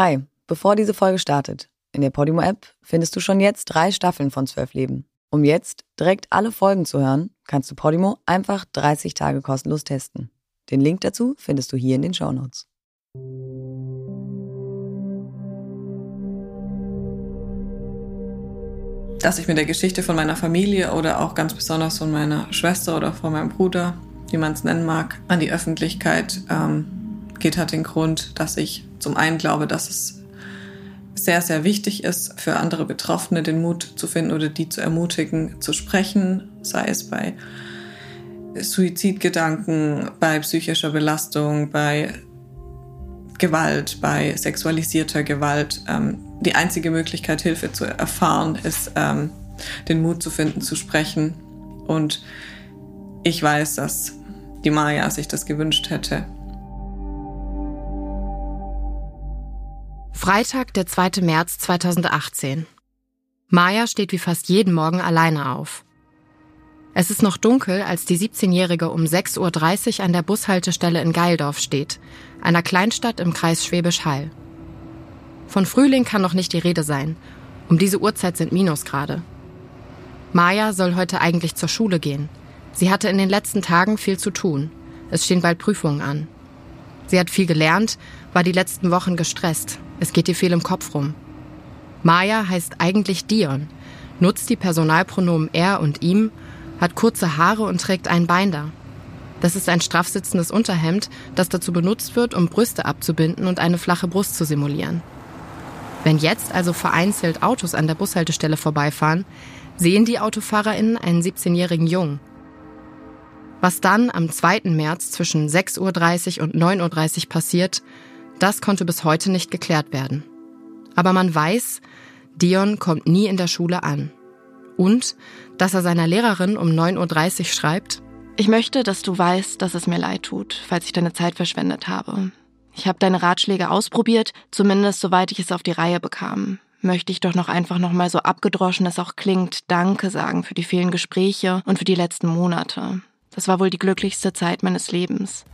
Hi, bevor diese Folge startet, in der Podimo-App findest du schon jetzt drei Staffeln von Zwölf Leben. Um jetzt direkt alle Folgen zu hören, kannst du Podimo einfach 30 Tage kostenlos testen. Den Link dazu findest du hier in den Show Notes. Dass ich mit der Geschichte von meiner Familie oder auch ganz besonders von meiner Schwester oder von meinem Bruder, wie man es nennen mag, an die Öffentlichkeit ähm, geht, hat den Grund, dass ich zum einen glaube, dass es sehr, sehr wichtig ist, für andere Betroffene den Mut zu finden oder die zu ermutigen, zu sprechen, sei es bei Suizidgedanken, bei psychischer Belastung, bei Gewalt, bei sexualisierter Gewalt. Ähm, die einzige Möglichkeit, Hilfe zu erfahren, ist, ähm, den Mut zu finden, zu sprechen. Und ich weiß, dass die Maya sich das gewünscht hätte. Freitag, der 2. März 2018. Maya steht wie fast jeden Morgen alleine auf. Es ist noch dunkel, als die 17-Jährige um 6.30 Uhr an der Bushaltestelle in Geildorf steht, einer Kleinstadt im Kreis Schwäbisch Hall. Von Frühling kann noch nicht die Rede sein. Um diese Uhrzeit sind Minusgrade. Maya soll heute eigentlich zur Schule gehen. Sie hatte in den letzten Tagen viel zu tun. Es stehen bald Prüfungen an. Sie hat viel gelernt, war die letzten Wochen gestresst. Es geht ihr viel im Kopf rum. Maya heißt eigentlich Dion, nutzt die Personalpronomen er und ihm, hat kurze Haare und trägt ein Binder. Das ist ein straff sitzendes Unterhemd, das dazu benutzt wird, um Brüste abzubinden und eine flache Brust zu simulieren. Wenn jetzt also vereinzelt Autos an der Bushaltestelle vorbeifahren, sehen die AutofahrerInnen einen 17-jährigen Jungen. Was dann am 2. März zwischen 6.30 Uhr und 9.30 Uhr passiert, das konnte bis heute nicht geklärt werden. Aber man weiß, Dion kommt nie in der Schule an. Und, dass er seiner Lehrerin um 9.30 Uhr schreibt, ich möchte, dass du weißt, dass es mir leid tut, falls ich deine Zeit verschwendet habe. Ich habe deine Ratschläge ausprobiert, zumindest soweit ich es auf die Reihe bekam. Möchte ich doch noch einfach noch mal so abgedroschen es auch klingt, Danke sagen für die vielen Gespräche und für die letzten Monate. Das war wohl die glücklichste Zeit meines Lebens.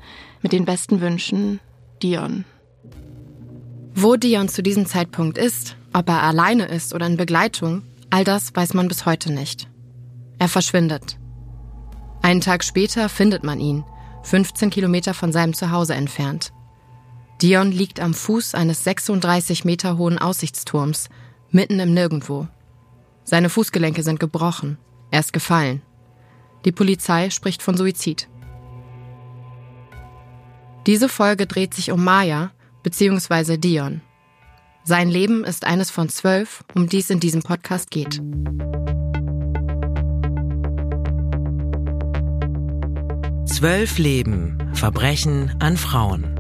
Mit den besten Wünschen, Dion. Wo Dion zu diesem Zeitpunkt ist, ob er alleine ist oder in Begleitung, all das weiß man bis heute nicht. Er verschwindet. Einen Tag später findet man ihn, 15 Kilometer von seinem Zuhause entfernt. Dion liegt am Fuß eines 36 Meter hohen Aussichtsturms, mitten im Nirgendwo. Seine Fußgelenke sind gebrochen. Er ist gefallen. Die Polizei spricht von Suizid. Diese Folge dreht sich um Maya, beziehungsweise Dion. Sein Leben ist eines von zwölf, um die es in diesem Podcast geht. Zwölf Leben. Verbrechen an Frauen.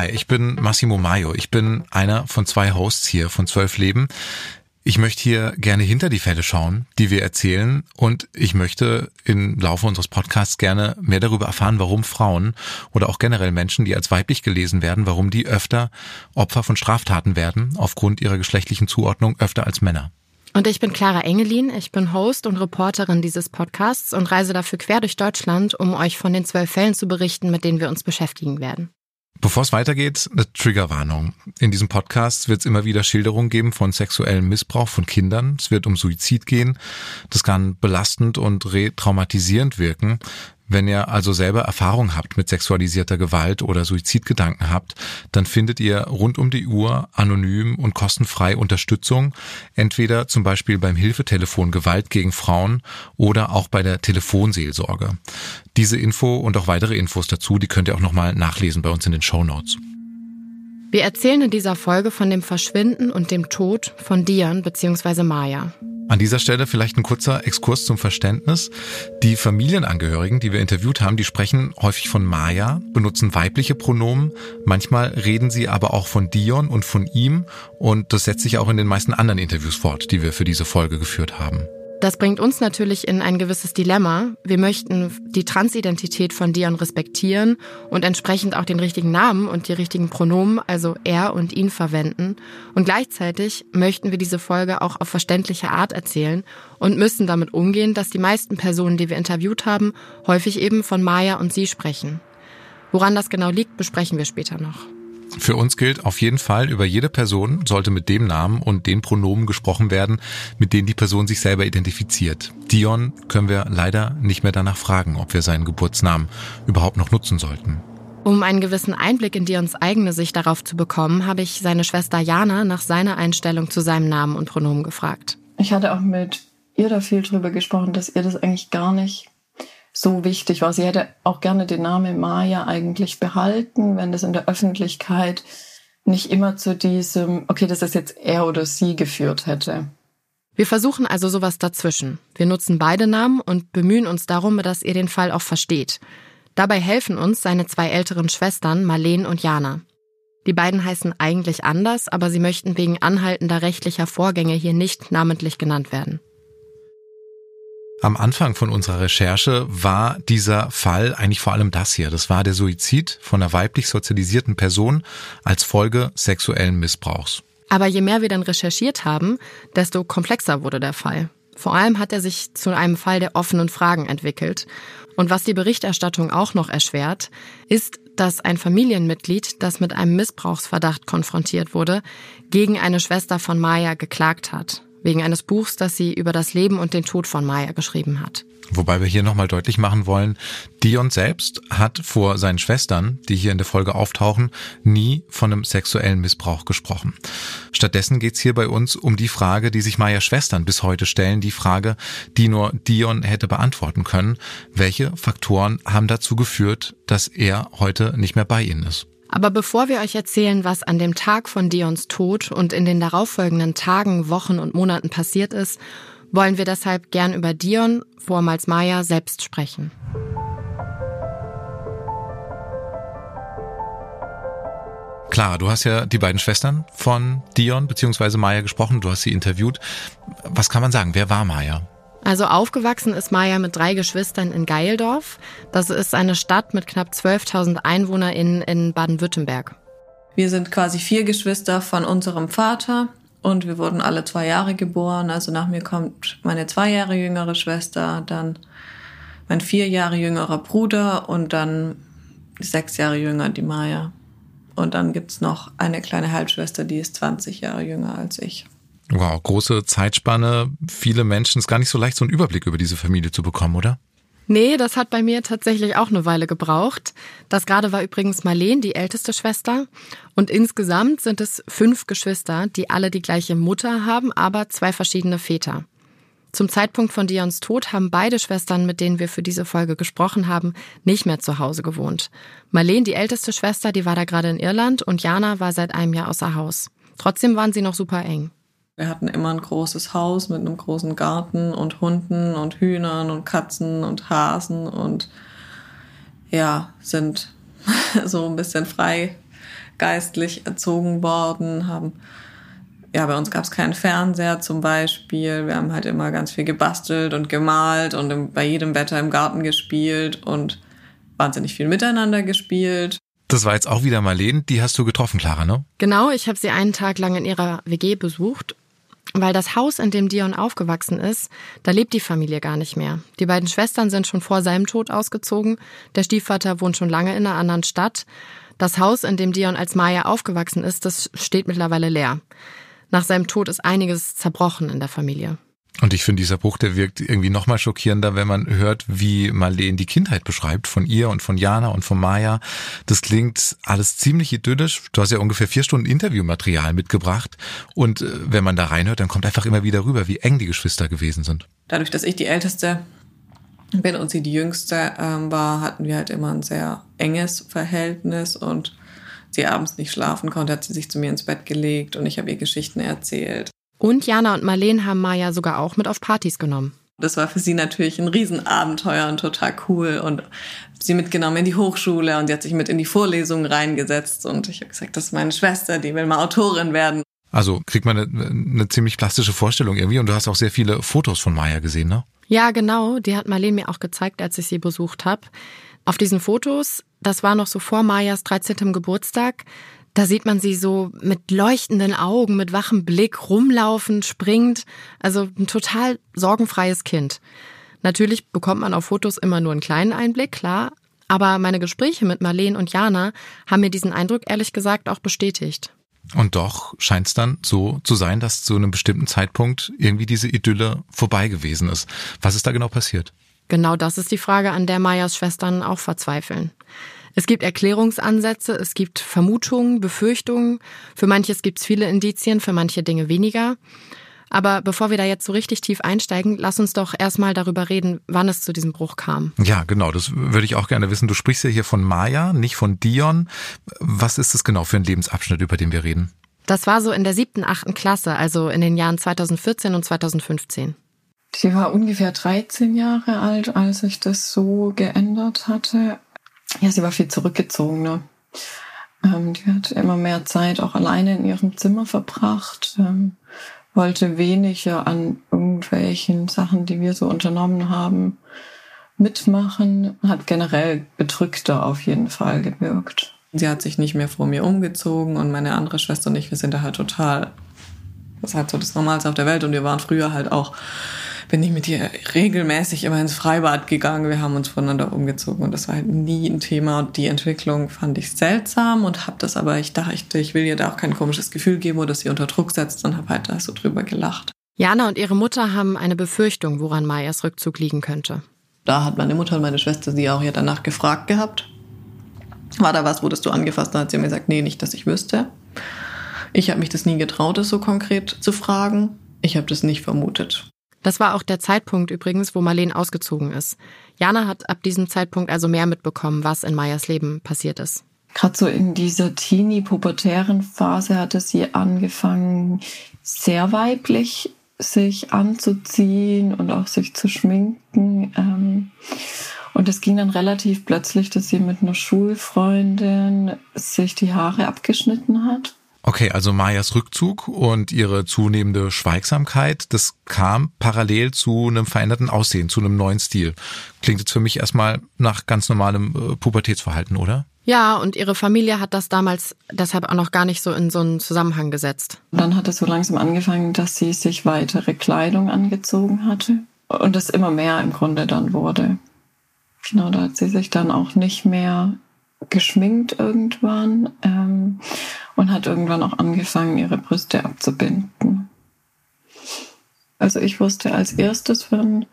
Hi, ich bin Massimo Maio. Ich bin einer von zwei Hosts hier von Zwölf Leben. Ich möchte hier gerne hinter die Fälle schauen, die wir erzählen und ich möchte im Laufe unseres Podcasts gerne mehr darüber erfahren, warum Frauen oder auch generell Menschen, die als weiblich gelesen werden, warum die öfter Opfer von Straftaten werden, aufgrund ihrer geschlechtlichen Zuordnung öfter als Männer. Und ich bin Clara Engelin, ich bin Host und Reporterin dieses Podcasts und reise dafür quer durch Deutschland, um euch von den zwölf Fällen zu berichten, mit denen wir uns beschäftigen werden. Bevor es weitergeht, eine Triggerwarnung. In diesem Podcast wird es immer wieder Schilderungen geben von sexuellem Missbrauch von Kindern. Es wird um Suizid gehen. Das kann belastend und retraumatisierend wirken. Wenn ihr also selber Erfahrung habt mit sexualisierter Gewalt oder Suizidgedanken habt, dann findet ihr rund um die Uhr anonym und kostenfrei Unterstützung, entweder zum Beispiel beim Hilfetelefon Gewalt gegen Frauen oder auch bei der Telefonseelsorge. Diese Info und auch weitere Infos dazu, die könnt ihr auch nochmal nachlesen bei uns in den Show Notes. Wir erzählen in dieser Folge von dem Verschwinden und dem Tod von Dian bzw. Maya. An dieser Stelle vielleicht ein kurzer Exkurs zum Verständnis. Die Familienangehörigen, die wir interviewt haben, die sprechen häufig von Maya, benutzen weibliche Pronomen. Manchmal reden sie aber auch von Dion und von ihm. Und das setzt sich auch in den meisten anderen Interviews fort, die wir für diese Folge geführt haben. Das bringt uns natürlich in ein gewisses Dilemma. Wir möchten die Transidentität von Dion respektieren und entsprechend auch den richtigen Namen und die richtigen Pronomen, also er und ihn verwenden. Und gleichzeitig möchten wir diese Folge auch auf verständliche Art erzählen und müssen damit umgehen, dass die meisten Personen, die wir interviewt haben, häufig eben von Maya und sie sprechen. Woran das genau liegt, besprechen wir später noch. Für uns gilt auf jeden Fall, über jede Person sollte mit dem Namen und den Pronomen gesprochen werden, mit denen die Person sich selber identifiziert. Dion können wir leider nicht mehr danach fragen, ob wir seinen Geburtsnamen überhaupt noch nutzen sollten. Um einen gewissen Einblick in Dions eigene Sicht darauf zu bekommen, habe ich seine Schwester Jana nach seiner Einstellung zu seinem Namen und Pronomen gefragt. Ich hatte auch mit ihr da viel drüber gesprochen, dass ihr das eigentlich gar nicht so wichtig war. Sie hätte auch gerne den Namen Maya eigentlich behalten, wenn das in der Öffentlichkeit nicht immer zu diesem, okay, das ist jetzt er oder sie geführt hätte. Wir versuchen also sowas dazwischen. Wir nutzen beide Namen und bemühen uns darum, dass ihr den Fall auch versteht. Dabei helfen uns seine zwei älteren Schwestern, Marleen und Jana. Die beiden heißen eigentlich anders, aber sie möchten wegen anhaltender rechtlicher Vorgänge hier nicht namentlich genannt werden. Am Anfang von unserer Recherche war dieser Fall eigentlich vor allem das hier. Das war der Suizid von einer weiblich sozialisierten Person als Folge sexuellen Missbrauchs. Aber je mehr wir dann recherchiert haben, desto komplexer wurde der Fall. Vor allem hat er sich zu einem Fall der offenen Fragen entwickelt. Und was die Berichterstattung auch noch erschwert, ist, dass ein Familienmitglied, das mit einem Missbrauchsverdacht konfrontiert wurde, gegen eine Schwester von Maya geklagt hat wegen eines Buchs, das sie über das Leben und den Tod von Maya geschrieben hat. Wobei wir hier nochmal deutlich machen wollen, Dion selbst hat vor seinen Schwestern, die hier in der Folge auftauchen, nie von einem sexuellen Missbrauch gesprochen. Stattdessen geht's hier bei uns um die Frage, die sich Mayas Schwestern bis heute stellen, die Frage, die nur Dion hätte beantworten können. Welche Faktoren haben dazu geführt, dass er heute nicht mehr bei ihnen ist? Aber bevor wir euch erzählen, was an dem Tag von Dions Tod und in den darauffolgenden Tagen, Wochen und Monaten passiert ist, wollen wir deshalb gern über Dion, vormals Maya, selbst sprechen. Klar, du hast ja die beiden Schwestern von Dion bzw. Maya gesprochen, du hast sie interviewt. Was kann man sagen? Wer war Maya? Also aufgewachsen ist Maya mit drei Geschwistern in Geildorf. Das ist eine Stadt mit knapp 12.000 EinwohnerInnen in Baden-Württemberg. Wir sind quasi vier Geschwister von unserem Vater und wir wurden alle zwei Jahre geboren. Also nach mir kommt meine zwei Jahre jüngere Schwester, dann mein vier Jahre jüngerer Bruder und dann sechs Jahre jünger die Maya. Und dann gibt's noch eine kleine Halbschwester, die ist 20 Jahre jünger als ich. Wow, große Zeitspanne. Viele Menschen ist gar nicht so leicht, so einen Überblick über diese Familie zu bekommen, oder? Nee, das hat bei mir tatsächlich auch eine Weile gebraucht. Das gerade war übrigens Marleen, die älteste Schwester. Und insgesamt sind es fünf Geschwister, die alle die gleiche Mutter haben, aber zwei verschiedene Väter. Zum Zeitpunkt von Dions Tod haben beide Schwestern, mit denen wir für diese Folge gesprochen haben, nicht mehr zu Hause gewohnt. Marleen, die älteste Schwester, die war da gerade in Irland und Jana war seit einem Jahr außer Haus. Trotzdem waren sie noch super eng. Wir hatten immer ein großes Haus mit einem großen Garten und Hunden und Hühnern und Katzen und Hasen und ja, sind so ein bisschen frei geistlich erzogen worden, haben ja, bei uns gab es keinen Fernseher zum Beispiel. Wir haben halt immer ganz viel gebastelt und gemalt und im, bei jedem Wetter im Garten gespielt und wahnsinnig viel miteinander gespielt. Das war jetzt auch wieder Marleen, die hast du getroffen, Clara, ne? Genau, ich habe sie einen Tag lang in ihrer WG besucht weil das Haus, in dem Dion aufgewachsen ist, da lebt die Familie gar nicht mehr. Die beiden Schwestern sind schon vor seinem Tod ausgezogen. Der Stiefvater wohnt schon lange in einer anderen Stadt. Das Haus, in dem Dion als Maya aufgewachsen ist, das steht mittlerweile leer. Nach seinem Tod ist einiges zerbrochen in der Familie. Und ich finde, dieser Bruch, der wirkt irgendwie nochmal schockierender, wenn man hört, wie Marleen die Kindheit beschreibt, von ihr und von Jana und von Maya. Das klingt alles ziemlich idyllisch. Du hast ja ungefähr vier Stunden Interviewmaterial mitgebracht. Und äh, wenn man da reinhört, dann kommt einfach immer wieder rüber, wie eng die Geschwister gewesen sind. Dadurch, dass ich die Älteste bin und sie die Jüngste ähm, war, hatten wir halt immer ein sehr enges Verhältnis und sie abends nicht schlafen konnte, hat sie sich zu mir ins Bett gelegt und ich habe ihr Geschichten erzählt. Und Jana und Marleen haben Maya sogar auch mit auf Partys genommen. Das war für sie natürlich ein Riesenabenteuer und total cool und sie mitgenommen in die Hochschule und sie hat sich mit in die Vorlesungen reingesetzt und ich habe gesagt, das ist meine Schwester, die will mal Autorin werden. Also kriegt man eine, eine ziemlich plastische Vorstellung irgendwie und du hast auch sehr viele Fotos von Maya gesehen, ne? Ja, genau. Die hat Marlene mir auch gezeigt, als ich sie besucht habe. Auf diesen Fotos, das war noch so vor Mayas 13. Geburtstag, da sieht man sie so mit leuchtenden Augen, mit wachem Blick rumlaufend, springt. Also ein total sorgenfreies Kind. Natürlich bekommt man auf Fotos immer nur einen kleinen Einblick, klar. Aber meine Gespräche mit Marlene und Jana haben mir diesen Eindruck ehrlich gesagt auch bestätigt. Und doch scheint es dann so zu sein, dass zu einem bestimmten Zeitpunkt irgendwie diese Idylle vorbei gewesen ist. Was ist da genau passiert? Genau das ist die Frage, an der Mayas Schwestern auch verzweifeln. Es gibt Erklärungsansätze, es gibt Vermutungen, Befürchtungen. Für manches gibt es viele Indizien, für manche Dinge weniger. Aber bevor wir da jetzt so richtig tief einsteigen, lass uns doch erstmal darüber reden, wann es zu diesem Bruch kam. Ja, genau, das würde ich auch gerne wissen. Du sprichst ja hier von Maya, nicht von Dion. Was ist das genau für ein Lebensabschnitt, über den wir reden? Das war so in der siebten, achten Klasse, also in den Jahren 2014 und 2015. Sie war ungefähr 13 Jahre alt, als sich das so geändert hatte. Ja, sie war viel zurückgezogener. Ähm, die hat immer mehr Zeit auch alleine in ihrem Zimmer verbracht, ähm, wollte weniger an irgendwelchen Sachen, die wir so unternommen haben, mitmachen, hat generell bedrückter auf jeden Fall gewirkt. Sie hat sich nicht mehr vor mir umgezogen und meine andere Schwester und ich, wir sind da halt total, das ist halt so das Normalste auf der Welt und wir waren früher halt auch bin ich mit ihr regelmäßig immer ins Freibad gegangen. Wir haben uns voneinander umgezogen und das war halt nie ein Thema. Und die Entwicklung fand ich seltsam und habe das aber, ich dachte, ich will ihr da auch kein komisches Gefühl geben oder sie unter Druck setzt und habe halt da so drüber gelacht. Jana und ihre Mutter haben eine Befürchtung, woran Mayas Rückzug liegen könnte. Da hat meine Mutter und meine Schwester sie auch ja danach gefragt gehabt. War da was, wurdest du angefasst? Da hat sie mir gesagt, nee, nicht, dass ich wüsste. Ich habe mich das nie getraut, das so konkret zu fragen. Ich habe das nicht vermutet. Das war auch der Zeitpunkt übrigens, wo Marlene ausgezogen ist. Jana hat ab diesem Zeitpunkt also mehr mitbekommen, was in Mayas Leben passiert ist. Gerade so in dieser teenie-pubertären Phase hatte sie angefangen, sehr weiblich sich anzuziehen und auch sich zu schminken. Ähm, und es ging dann relativ plötzlich, dass sie mit einer Schulfreundin sich die Haare abgeschnitten hat Okay, also Mayas Rückzug und ihre zunehmende Schweigsamkeit, das kam parallel zu einem veränderten Aussehen, zu einem neuen Stil. Klingt jetzt für mich erstmal nach ganz normalem äh, Pubertätsverhalten, oder? Ja, und ihre Familie hat das damals deshalb auch noch gar nicht so in so einen Zusammenhang gesetzt. Dann hat es so langsam angefangen, dass sie sich weitere Kleidung angezogen hatte und das immer mehr im Grunde dann wurde. Genau, da hat sie sich dann auch nicht mehr geschminkt irgendwann ähm, und hat irgendwann auch angefangen, ihre Brüste abzubinden. Also ich wusste als erstes von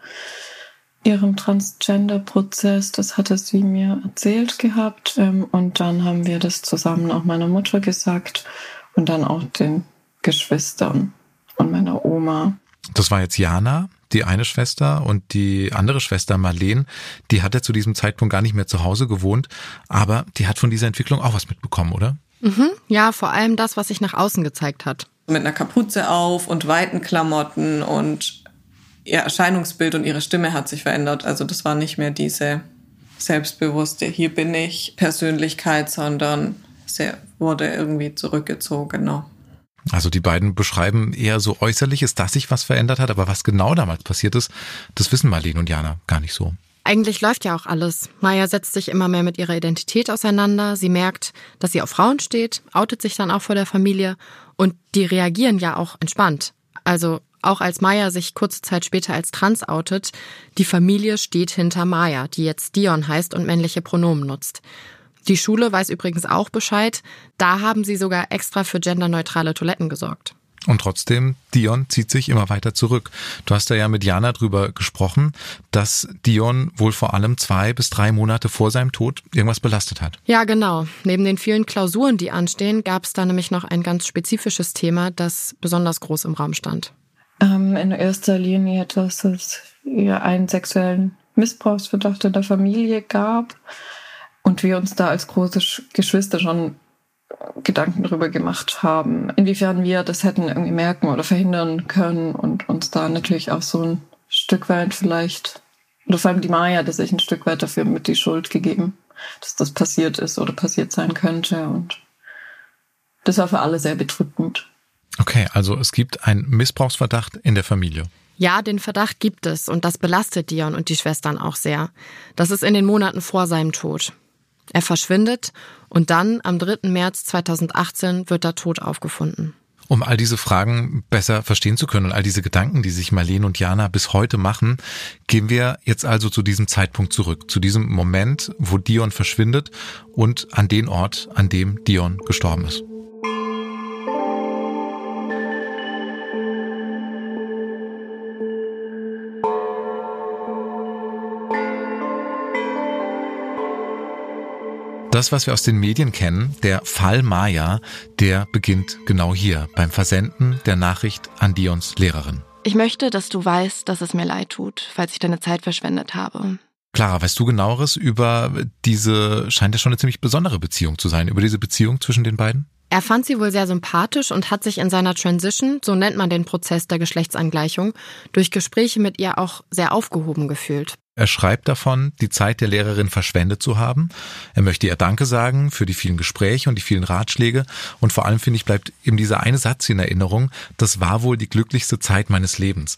ihrem Transgender-Prozess, das hatte sie mir erzählt gehabt ähm, und dann haben wir das zusammen auch meiner Mutter gesagt und dann auch den Geschwistern und meiner Oma. Das war jetzt Jana die eine Schwester und die andere Schwester Marlene, die hat ja zu diesem Zeitpunkt gar nicht mehr zu Hause gewohnt, aber die hat von dieser Entwicklung auch was mitbekommen, oder? Mhm, ja, vor allem das, was sich nach außen gezeigt hat. Mit einer Kapuze auf und weiten Klamotten und ihr Erscheinungsbild und ihre Stimme hat sich verändert. Also das war nicht mehr diese selbstbewusste, hier bin ich Persönlichkeit, sondern sie wurde irgendwie zurückgezogen. Also die beiden beschreiben eher so äußerliches, dass sich was verändert hat, aber was genau damals passiert ist, das wissen Marlene und Jana gar nicht so. Eigentlich läuft ja auch alles. Maya setzt sich immer mehr mit ihrer Identität auseinander. Sie merkt, dass sie auf Frauen steht, outet sich dann auch vor der Familie und die reagieren ja auch entspannt. Also auch als Maya sich kurze Zeit später als trans outet, die Familie steht hinter Maya, die jetzt Dion heißt und männliche Pronomen nutzt. Die Schule weiß übrigens auch Bescheid. Da haben sie sogar extra für genderneutrale Toiletten gesorgt. Und trotzdem, Dion zieht sich immer weiter zurück. Du hast da ja mit Jana drüber gesprochen, dass Dion wohl vor allem zwei bis drei Monate vor seinem Tod irgendwas belastet hat. Ja, genau. Neben den vielen Klausuren, die anstehen, gab es da nämlich noch ein ganz spezifisches Thema, das besonders groß im Raum stand. Ähm, in erster Linie, dass es ja einen sexuellen Missbrauchsverdacht in der Familie gab und wir uns da als große Geschwister schon Gedanken darüber gemacht haben, inwiefern wir das hätten irgendwie merken oder verhindern können und uns da natürlich auch so ein Stück weit vielleicht, oder vor allem die Maya hat sich ein Stück weit dafür mit die Schuld gegeben, dass das passiert ist oder passiert sein könnte und das war für alle sehr bedrückend. Okay, also es gibt einen Missbrauchsverdacht in der Familie. Ja, den Verdacht gibt es und das belastet Dion und die Schwestern auch sehr. Das ist in den Monaten vor seinem Tod. Er verschwindet und dann am 3. März 2018 wird er tot aufgefunden. Um all diese Fragen besser verstehen zu können und all diese Gedanken, die sich Marlene und Jana bis heute machen, gehen wir jetzt also zu diesem Zeitpunkt zurück, zu diesem Moment, wo Dion verschwindet und an den Ort, an dem Dion gestorben ist. Das, was wir aus den Medien kennen, der Fall Maya, der beginnt genau hier beim Versenden der Nachricht an Dions Lehrerin. Ich möchte, dass du weißt, dass es mir leid tut, falls ich deine Zeit verschwendet habe. Clara, weißt du genaueres über diese, scheint ja schon eine ziemlich besondere Beziehung zu sein, über diese Beziehung zwischen den beiden? Er fand sie wohl sehr sympathisch und hat sich in seiner Transition, so nennt man den Prozess der Geschlechtsangleichung, durch Gespräche mit ihr auch sehr aufgehoben gefühlt. Er schreibt davon, die Zeit der Lehrerin verschwendet zu haben. Er möchte ihr Danke sagen für die vielen Gespräche und die vielen Ratschläge. Und vor allem, finde ich, bleibt eben dieser eine Satz in Erinnerung, das war wohl die glücklichste Zeit meines Lebens.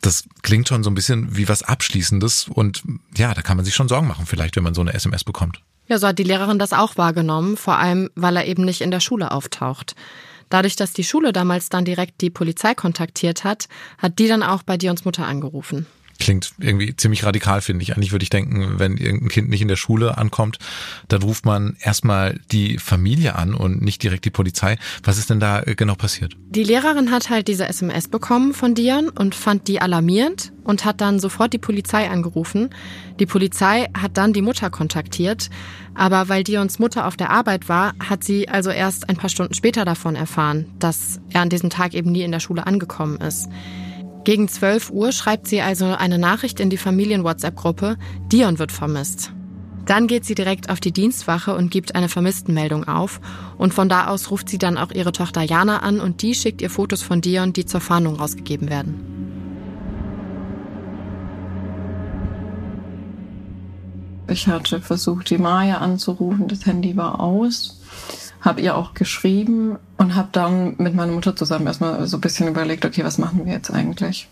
Das klingt schon so ein bisschen wie was Abschließendes und ja, da kann man sich schon Sorgen machen, vielleicht, wenn man so eine SMS bekommt. Ja, so hat die Lehrerin das auch wahrgenommen, vor allem weil er eben nicht in der Schule auftaucht. Dadurch, dass die Schule damals dann direkt die Polizei kontaktiert hat, hat die dann auch bei Dions Mutter angerufen. Klingt irgendwie ziemlich radikal, finde ich. Eigentlich würde ich denken, wenn irgendein Kind nicht in der Schule ankommt, dann ruft man erstmal die Familie an und nicht direkt die Polizei. Was ist denn da genau passiert? Die Lehrerin hat halt diese SMS bekommen von Dion und fand die alarmierend und hat dann sofort die Polizei angerufen. Die Polizei hat dann die Mutter kontaktiert, aber weil Dions Mutter auf der Arbeit war, hat sie also erst ein paar Stunden später davon erfahren, dass er an diesem Tag eben nie in der Schule angekommen ist. Gegen 12 Uhr schreibt sie also eine Nachricht in die Familien-WhatsApp-Gruppe, Dion wird vermisst. Dann geht sie direkt auf die Dienstwache und gibt eine Vermisstenmeldung auf. Und von da aus ruft sie dann auch ihre Tochter Jana an und die schickt ihr Fotos von Dion, die zur Fahndung rausgegeben werden. Ich hatte versucht, die Maya anzurufen, das Handy war aus habe ihr auch geschrieben und habe dann mit meiner Mutter zusammen erstmal so ein bisschen überlegt, okay, was machen wir jetzt eigentlich?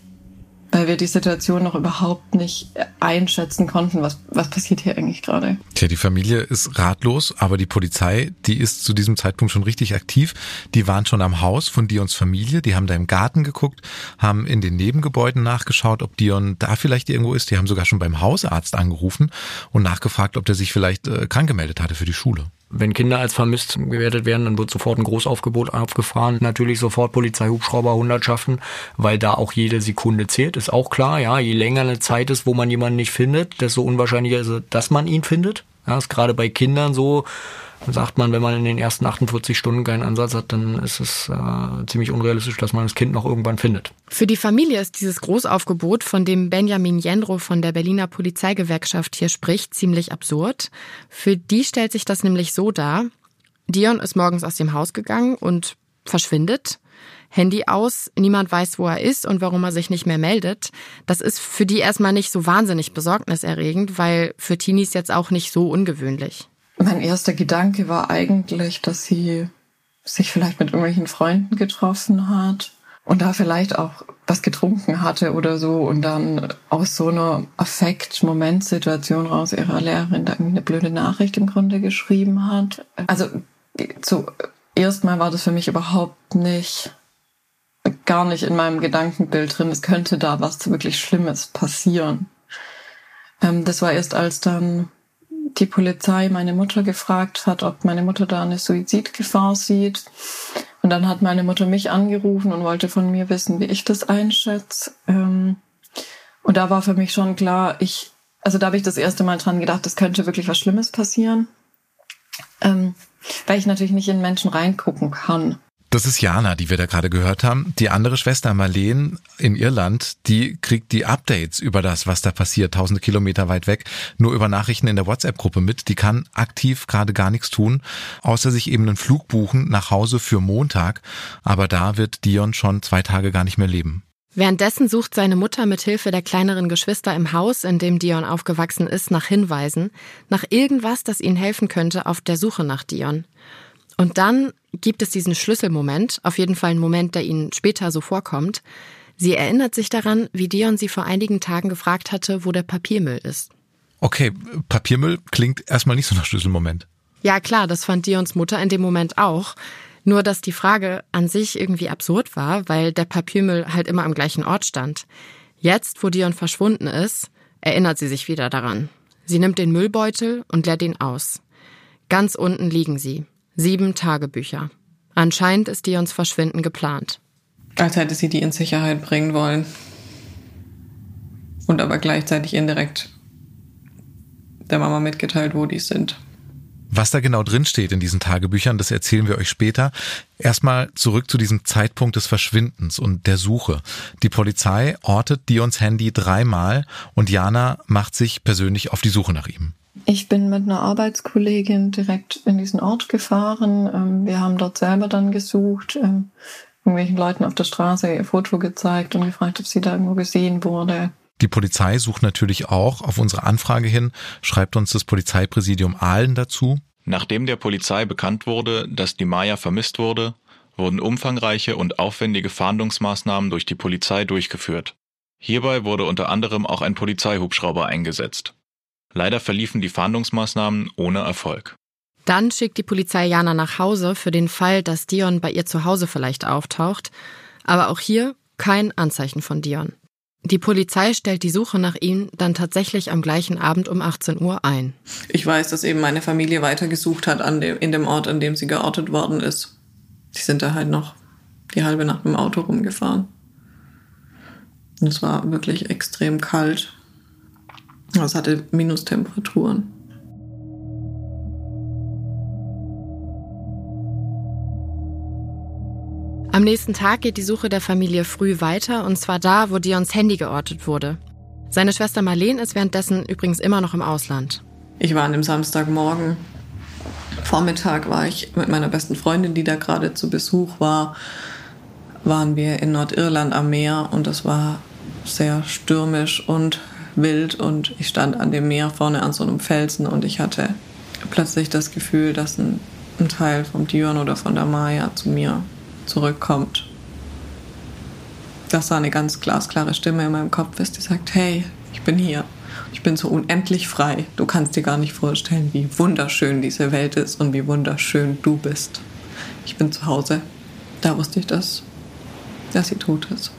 Weil wir die Situation noch überhaupt nicht einschätzen konnten, was, was passiert hier eigentlich gerade. Tja, die Familie ist ratlos, aber die Polizei, die ist zu diesem Zeitpunkt schon richtig aktiv. Die waren schon am Haus von Dions Familie, die haben da im Garten geguckt, haben in den Nebengebäuden nachgeschaut, ob Dion da vielleicht irgendwo ist. Die haben sogar schon beim Hausarzt angerufen und nachgefragt, ob der sich vielleicht äh, krank gemeldet hatte für die Schule. Wenn Kinder als vermisst gewertet werden, dann wird sofort ein Großaufgebot aufgefahren. Natürlich sofort Polizei, Hubschrauber, Hundertschaften, weil da auch jede Sekunde zählt, ist auch klar. Ja, je länger eine Zeit ist, wo man jemanden nicht findet, desto unwahrscheinlicher ist es, dass man ihn findet. Ja, ist gerade bei Kindern so, sagt man, wenn man in den ersten 48 Stunden keinen Ansatz hat, dann ist es äh, ziemlich unrealistisch, dass man das Kind noch irgendwann findet. Für die Familie ist dieses Großaufgebot, von dem Benjamin Jendro von der Berliner Polizeigewerkschaft hier spricht, ziemlich absurd. Für die stellt sich das nämlich so dar. Dion ist morgens aus dem Haus gegangen und verschwindet. Handy aus, niemand weiß, wo er ist und warum er sich nicht mehr meldet. Das ist für die erstmal nicht so wahnsinnig besorgniserregend, weil für Teenies jetzt auch nicht so ungewöhnlich. Mein erster Gedanke war eigentlich, dass sie sich vielleicht mit irgendwelchen Freunden getroffen hat und da vielleicht auch was getrunken hatte oder so und dann aus so einer Affekt-Momentsituation raus ihrer Lehrerin da irgendwie eine blöde Nachricht im Grunde geschrieben hat. Also zuerst mal war das für mich überhaupt nicht, gar nicht in meinem Gedankenbild drin. Es könnte da was wirklich Schlimmes passieren. Ähm, das war erst als dann die Polizei meine Mutter gefragt hat, ob meine Mutter da eine Suizidgefahr sieht. Und dann hat meine Mutter mich angerufen und wollte von mir wissen, wie ich das einschätze. Ähm, und da war für mich schon klar, ich, also da habe ich das erste Mal dran gedacht, es könnte wirklich was Schlimmes passieren. Ähm, weil ich natürlich nicht in Menschen reingucken kann. Das ist Jana, die wir da gerade gehört haben. Die andere Schwester Marleen in Irland, die kriegt die Updates über das, was da passiert, tausende Kilometer weit weg, nur über Nachrichten in der WhatsApp-Gruppe mit. Die kann aktiv gerade gar nichts tun, außer sich eben einen Flug buchen nach Hause für Montag. Aber da wird Dion schon zwei Tage gar nicht mehr leben. Währenddessen sucht seine Mutter mit Hilfe der kleineren Geschwister im Haus, in dem Dion aufgewachsen ist, nach Hinweisen, nach irgendwas, das ihnen helfen könnte auf der Suche nach Dion. Und dann gibt es diesen Schlüsselmoment, auf jeden Fall einen Moment, der Ihnen später so vorkommt. Sie erinnert sich daran, wie Dion sie vor einigen Tagen gefragt hatte, wo der Papiermüll ist. Okay, Papiermüll klingt erstmal nicht so nach Schlüsselmoment. Ja, klar, das fand Dions Mutter in dem Moment auch. Nur, dass die Frage an sich irgendwie absurd war, weil der Papiermüll halt immer am gleichen Ort stand. Jetzt, wo Dion verschwunden ist, erinnert sie sich wieder daran. Sie nimmt den Müllbeutel und leert ihn aus. Ganz unten liegen sie. Sieben Tagebücher. Anscheinend ist Dions Verschwinden geplant. Als hätte sie die in Sicherheit bringen wollen. Und aber gleichzeitig indirekt der Mama mitgeteilt, wo die sind. Was da genau drinsteht in diesen Tagebüchern, das erzählen wir euch später. Erstmal zurück zu diesem Zeitpunkt des Verschwindens und der Suche. Die Polizei ortet Dions Handy dreimal und Jana macht sich persönlich auf die Suche nach ihm. Ich bin mit einer Arbeitskollegin direkt in diesen Ort gefahren. Ähm, wir haben dort selber dann gesucht, ähm, irgendwelchen Leuten auf der Straße ihr Foto gezeigt und gefragt, ob sie da irgendwo gesehen wurde. Die Polizei sucht natürlich auch auf unsere Anfrage hin, schreibt uns das Polizeipräsidium Aalen dazu. Nachdem der Polizei bekannt wurde, dass die Maya vermisst wurde, wurden umfangreiche und aufwendige Fahndungsmaßnahmen durch die Polizei durchgeführt. Hierbei wurde unter anderem auch ein Polizeihubschrauber eingesetzt. Leider verliefen die Fahndungsmaßnahmen ohne Erfolg. Dann schickt die Polizei Jana nach Hause für den Fall, dass Dion bei ihr zu Hause vielleicht auftaucht. Aber auch hier kein Anzeichen von Dion. Die Polizei stellt die Suche nach ihm dann tatsächlich am gleichen Abend um 18 Uhr ein. Ich weiß, dass eben meine Familie weitergesucht hat an dem, in dem Ort, an dem sie geortet worden ist. Die sind da halt noch die halbe Nacht mit dem Auto rumgefahren. Und es war wirklich extrem kalt. Es hatte Minustemperaturen. Am nächsten Tag geht die Suche der Familie früh weiter und zwar da, wo Dions Handy geortet wurde. Seine Schwester Marlene ist währenddessen übrigens immer noch im Ausland. Ich war an dem Samstagmorgen. Vormittag war ich mit meiner besten Freundin, die da gerade zu Besuch war, waren wir in Nordirland am Meer und es war sehr stürmisch und wild und ich stand an dem Meer vorne an so einem Felsen und ich hatte plötzlich das Gefühl, dass ein, ein Teil vom Dion oder von der Maya zu mir zurückkommt. Dass da eine ganz glasklare Stimme in meinem Kopf die sagt, hey, ich bin hier. Ich bin so unendlich frei. Du kannst dir gar nicht vorstellen, wie wunderschön diese Welt ist und wie wunderschön du bist. Ich bin zu Hause. Da wusste ich das, dass sie tot ist.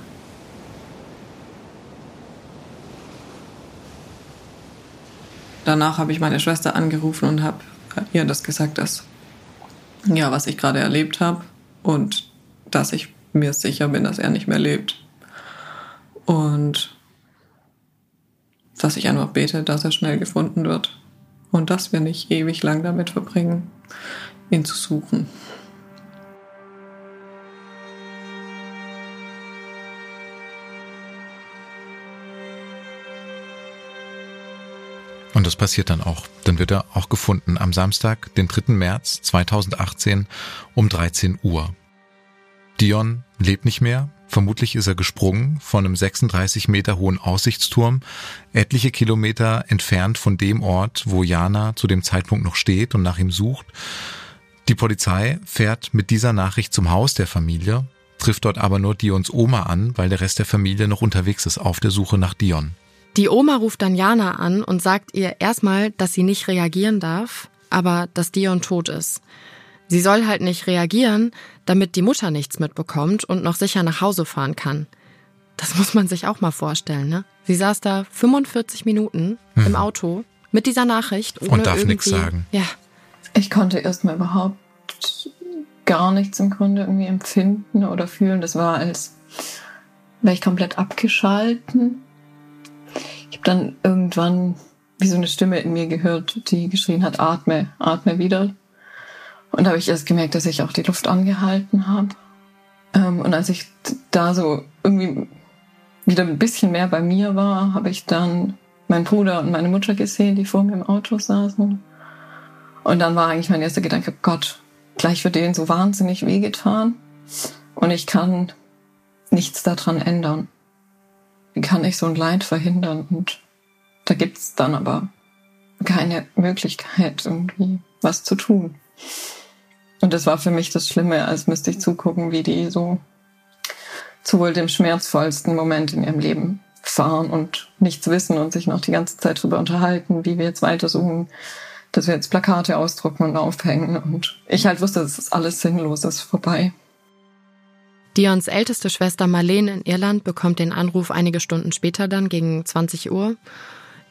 Danach habe ich meine Schwester angerufen und habe ihr das gesagt, dass ja, was ich gerade erlebt habe und dass ich mir sicher bin, dass er nicht mehr lebt. Und dass ich einfach bete, dass er schnell gefunden wird. Und dass wir nicht ewig lang damit verbringen, ihn zu suchen. Das passiert dann auch. Dann wird er auch gefunden am Samstag, den 3. März 2018 um 13 Uhr. Dion lebt nicht mehr. Vermutlich ist er gesprungen von einem 36 Meter hohen Aussichtsturm, etliche Kilometer entfernt von dem Ort, wo Jana zu dem Zeitpunkt noch steht und nach ihm sucht. Die Polizei fährt mit dieser Nachricht zum Haus der Familie, trifft dort aber nur Dions Oma an, weil der Rest der Familie noch unterwegs ist auf der Suche nach Dion. Die Oma ruft dann Jana an und sagt ihr erstmal, dass sie nicht reagieren darf, aber dass Dion tot ist. Sie soll halt nicht reagieren, damit die Mutter nichts mitbekommt und noch sicher nach Hause fahren kann. Das muss man sich auch mal vorstellen, ne? Sie saß da 45 Minuten hm. im Auto mit dieser Nachricht ohne und darf irgendwie, nichts sagen. Ja. Ich konnte erstmal überhaupt gar nichts im Grunde irgendwie empfinden oder fühlen. Das war als wäre ich komplett abgeschalten. Ich habe dann irgendwann wie so eine Stimme in mir gehört, die geschrien hat, atme, atme wieder. Und da habe ich erst gemerkt, dass ich auch die Luft angehalten habe. Ähm, und als ich da so irgendwie wieder ein bisschen mehr bei mir war, habe ich dann meinen Bruder und meine Mutter gesehen, die vor mir im Auto saßen. Und dann war eigentlich mein erster Gedanke, Gott, gleich wird denen so wahnsinnig wehgetan. Und ich kann nichts daran ändern. Wie kann ich so ein Leid verhindern? Und da gibt's dann aber keine Möglichkeit, irgendwie was zu tun. Und das war für mich das Schlimme, als müsste ich zugucken, wie die so zu wohl dem schmerzvollsten Moment in ihrem Leben fahren und nichts wissen und sich noch die ganze Zeit darüber unterhalten, wie wir jetzt weitersuchen, dass wir jetzt Plakate ausdrucken und aufhängen. Und ich halt wusste, das ist alles sinnlos, das ist vorbei. Dions älteste Schwester Marlene in Irland bekommt den Anruf einige Stunden später dann gegen 20 Uhr.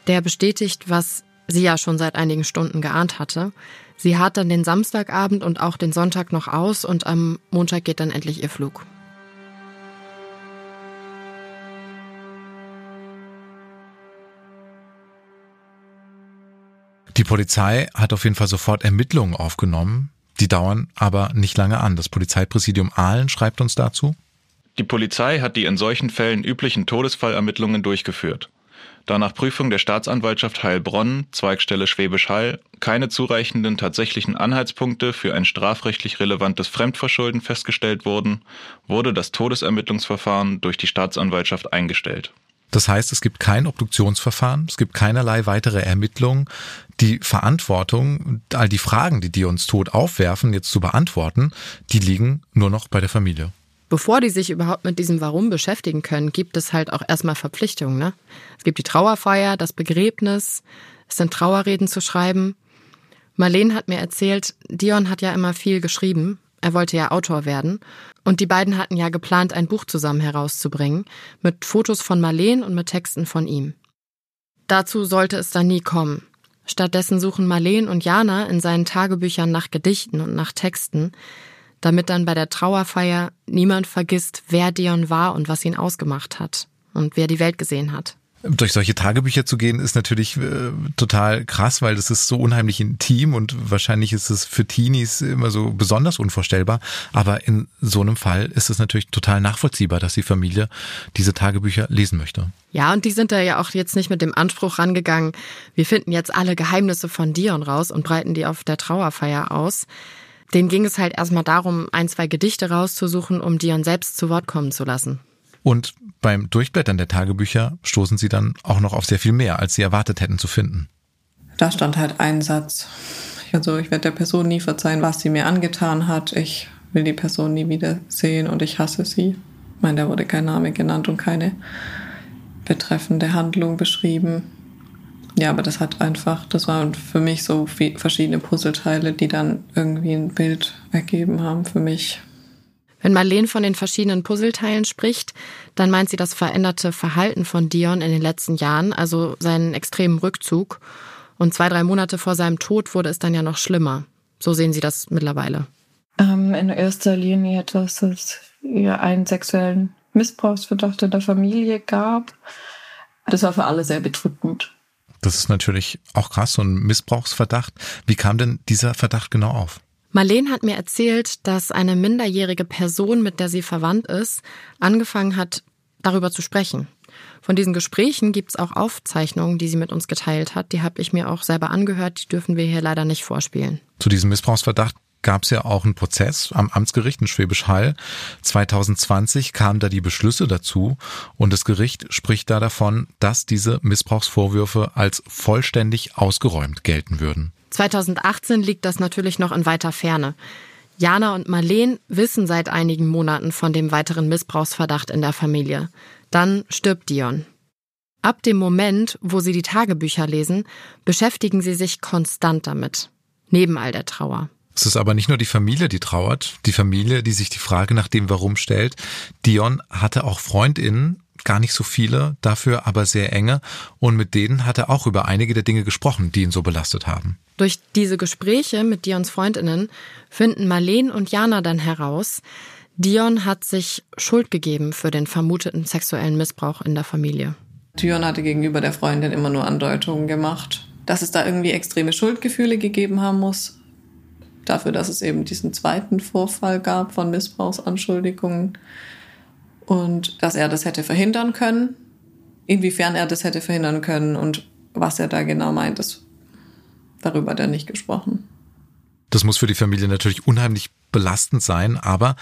Der bestätigt, was sie ja schon seit einigen Stunden geahnt hatte. Sie hat dann den Samstagabend und auch den Sonntag noch aus und am Montag geht dann endlich ihr Flug. Die Polizei hat auf jeden Fall sofort Ermittlungen aufgenommen. Die dauern aber nicht lange an. Das Polizeipräsidium Aalen schreibt uns dazu. Die Polizei hat die in solchen Fällen üblichen Todesfallermittlungen durchgeführt. Da nach Prüfung der Staatsanwaltschaft Heilbronn, Zweigstelle Schwäbisch Hall, keine zureichenden tatsächlichen Anhaltspunkte für ein strafrechtlich relevantes Fremdverschulden festgestellt wurden, wurde das Todesermittlungsverfahren durch die Staatsanwaltschaft eingestellt. Das heißt, es gibt kein Obduktionsverfahren, es gibt keinerlei weitere Ermittlungen. Die Verantwortung, all die Fragen, die die uns tot aufwerfen, jetzt zu beantworten, die liegen nur noch bei der Familie. Bevor die sich überhaupt mit diesem Warum beschäftigen können, gibt es halt auch erstmal Verpflichtungen. Ne? Es gibt die Trauerfeier, das Begräbnis, es sind Trauerreden zu schreiben. Marlene hat mir erzählt, Dion hat ja immer viel geschrieben er wollte ja Autor werden. Und die beiden hatten ja geplant, ein Buch zusammen herauszubringen, mit Fotos von Marleen und mit Texten von ihm. Dazu sollte es dann nie kommen. Stattdessen suchen Marleen und Jana in seinen Tagebüchern nach Gedichten und nach Texten, damit dann bei der Trauerfeier niemand vergisst, wer Dion war und was ihn ausgemacht hat und wer die Welt gesehen hat durch solche Tagebücher zu gehen, ist natürlich äh, total krass, weil das ist so unheimlich intim und wahrscheinlich ist es für Teenies immer so besonders unvorstellbar. Aber in so einem Fall ist es natürlich total nachvollziehbar, dass die Familie diese Tagebücher lesen möchte. Ja, und die sind da ja auch jetzt nicht mit dem Anspruch rangegangen, wir finden jetzt alle Geheimnisse von Dion raus und breiten die auf der Trauerfeier aus. Denen ging es halt erstmal darum, ein, zwei Gedichte rauszusuchen, um Dion selbst zu Wort kommen zu lassen. Und beim Durchblättern der Tagebücher stoßen sie dann auch noch auf sehr viel mehr, als sie erwartet hätten zu finden. Da stand halt ein Satz. Also ich werde der Person nie verzeihen, was sie mir angetan hat. Ich will die Person nie wieder sehen und ich hasse sie. Ich meine, da wurde kein Name genannt und keine betreffende Handlung beschrieben. Ja, aber das hat einfach, das waren für mich so verschiedene Puzzleteile, die dann irgendwie ein Bild ergeben haben für mich. Wenn Marlene von den verschiedenen Puzzleteilen spricht, dann meint sie das veränderte Verhalten von Dion in den letzten Jahren, also seinen extremen Rückzug. Und zwei, drei Monate vor seinem Tod wurde es dann ja noch schlimmer. So sehen Sie das mittlerweile. Ähm, in erster Linie, dass es ja einen sexuellen Missbrauchsverdacht in der Familie gab. Das war für alle sehr bedrückend. Das ist natürlich auch krass, so ein Missbrauchsverdacht. Wie kam denn dieser Verdacht genau auf? Marlene hat mir erzählt, dass eine minderjährige Person, mit der sie verwandt ist, angefangen hat, darüber zu sprechen. Von diesen Gesprächen gibt es auch Aufzeichnungen, die sie mit uns geteilt hat. Die habe ich mir auch selber angehört, die dürfen wir hier leider nicht vorspielen. Zu diesem Missbrauchsverdacht gab es ja auch einen Prozess am Amtsgericht in Schwäbisch Hall. 2020 kamen da die Beschlüsse dazu und das Gericht spricht da davon, dass diese Missbrauchsvorwürfe als vollständig ausgeräumt gelten würden. 2018 liegt das natürlich noch in weiter Ferne. Jana und Marleen wissen seit einigen Monaten von dem weiteren Missbrauchsverdacht in der Familie. Dann stirbt Dion. Ab dem Moment, wo sie die Tagebücher lesen, beschäftigen sie sich konstant damit. Neben all der Trauer. Es ist aber nicht nur die Familie, die trauert, die Familie, die sich die Frage nach dem Warum stellt. Dion hatte auch Freundinnen, gar nicht so viele, dafür aber sehr enge, und mit denen hat er auch über einige der Dinge gesprochen, die ihn so belastet haben. Durch diese Gespräche mit Dions Freundinnen finden Marleen und Jana dann heraus, Dion hat sich Schuld gegeben für den vermuteten sexuellen Missbrauch in der Familie. Dion hatte gegenüber der Freundin immer nur Andeutungen gemacht, dass es da irgendwie extreme Schuldgefühle gegeben haben muss. Dafür, dass es eben diesen zweiten Vorfall gab von Missbrauchsanschuldigungen und dass er das hätte verhindern können. Inwiefern er das hätte verhindern können und was er da genau meint, das darüber hat er nicht gesprochen. Das muss für die Familie natürlich unheimlich belastend sein, aber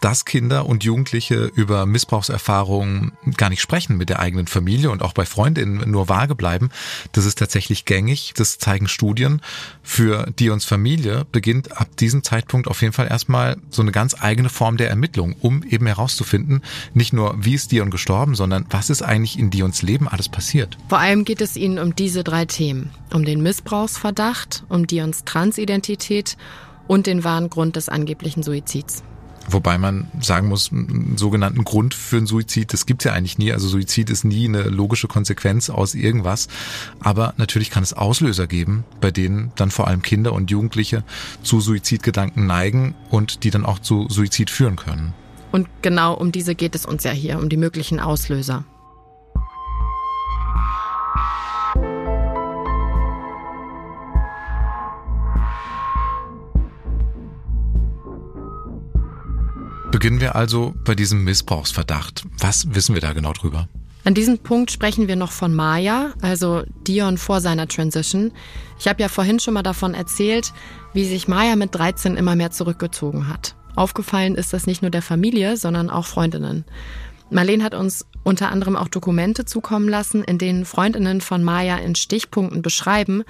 dass Kinder und Jugendliche über Missbrauchserfahrungen gar nicht sprechen mit der eigenen Familie und auch bei Freundinnen nur vage bleiben, das ist tatsächlich gängig. Das zeigen Studien. Für Dions Familie beginnt ab diesem Zeitpunkt auf jeden Fall erstmal so eine ganz eigene Form der Ermittlung, um eben herauszufinden, nicht nur wie ist Dion gestorben, sondern was ist eigentlich in Dions Leben alles passiert. Vor allem geht es ihnen um diese drei Themen. Um den Missbrauchsverdacht, um Dions Transidentität und den wahren Grund des angeblichen Suizids. Wobei man sagen muss, einen sogenannten Grund für einen Suizid, das gibt's ja eigentlich nie. Also Suizid ist nie eine logische Konsequenz aus irgendwas. Aber natürlich kann es Auslöser geben, bei denen dann vor allem Kinder und Jugendliche zu Suizidgedanken neigen und die dann auch zu Suizid führen können. Und genau um diese geht es uns ja hier, um die möglichen Auslöser. Beginnen wir also bei diesem Missbrauchsverdacht. Was wissen wir da genau drüber? An diesem Punkt sprechen wir noch von Maya, also Dion vor seiner Transition. Ich habe ja vorhin schon mal davon erzählt, wie sich Maya mit 13 immer mehr zurückgezogen hat. Aufgefallen ist das nicht nur der Familie, sondern auch Freundinnen. Marlene hat uns unter anderem auch Dokumente zukommen lassen, in denen Freundinnen von Maya in Stichpunkten beschreiben,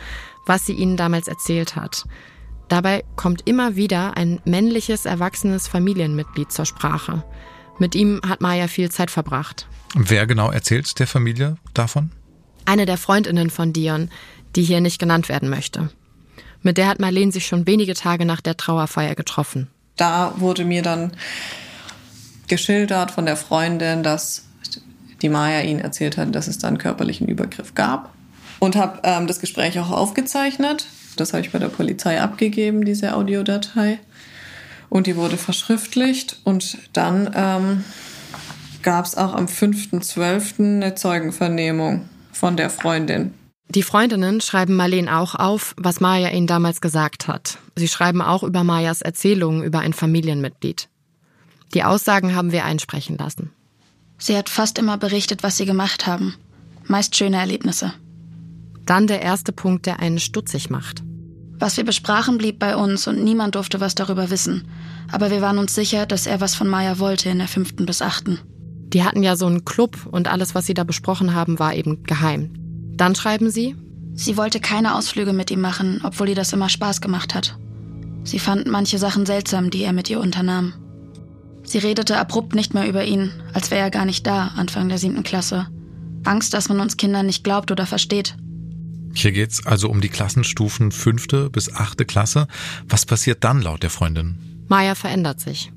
was sie ihnen damals erzählt hat. Dabei kommt immer wieder ein männliches, erwachsenes Familienmitglied zur Sprache. Mit ihm hat Maya viel Zeit verbracht. Wer genau erzählt der Familie davon? Eine der Freundinnen von Dion, die hier nicht genannt werden möchte. Mit der hat Marlene sich schon wenige Tage nach der Trauerfeier getroffen. Da wurde mir dann geschildert von der Freundin, dass die Maya ihnen erzählt hat, dass es da einen körperlichen Übergriff gab. Und habe ähm, das Gespräch auch aufgezeichnet. Das habe ich bei der Polizei abgegeben, diese Audiodatei. Und die wurde verschriftlicht. Und dann ähm, gab es auch am 5.12. eine Zeugenvernehmung von der Freundin. Die Freundinnen schreiben Marlene auch auf, was Maya ihnen damals gesagt hat. Sie schreiben auch über Mayas Erzählungen über ein Familienmitglied. Die Aussagen haben wir einsprechen lassen. Sie hat fast immer berichtet, was sie gemacht haben. Meist schöne Erlebnisse. Dann der erste Punkt, der einen stutzig macht. Was wir besprachen, blieb bei uns und niemand durfte was darüber wissen. Aber wir waren uns sicher, dass er was von Maya wollte in der fünften bis achten. Die hatten ja so einen Club und alles, was sie da besprochen haben, war eben geheim. Dann schreiben sie, Sie wollte keine Ausflüge mit ihm machen, obwohl ihr das immer Spaß gemacht hat. Sie fand manche Sachen seltsam, die er mit ihr unternahm. Sie redete abrupt nicht mehr über ihn, als wäre er gar nicht da, Anfang der siebten Klasse. Angst, dass man uns Kindern nicht glaubt oder versteht. Hier geht's also um die Klassenstufen fünfte bis achte Klasse. Was passiert dann laut der Freundin? Maya verändert sich.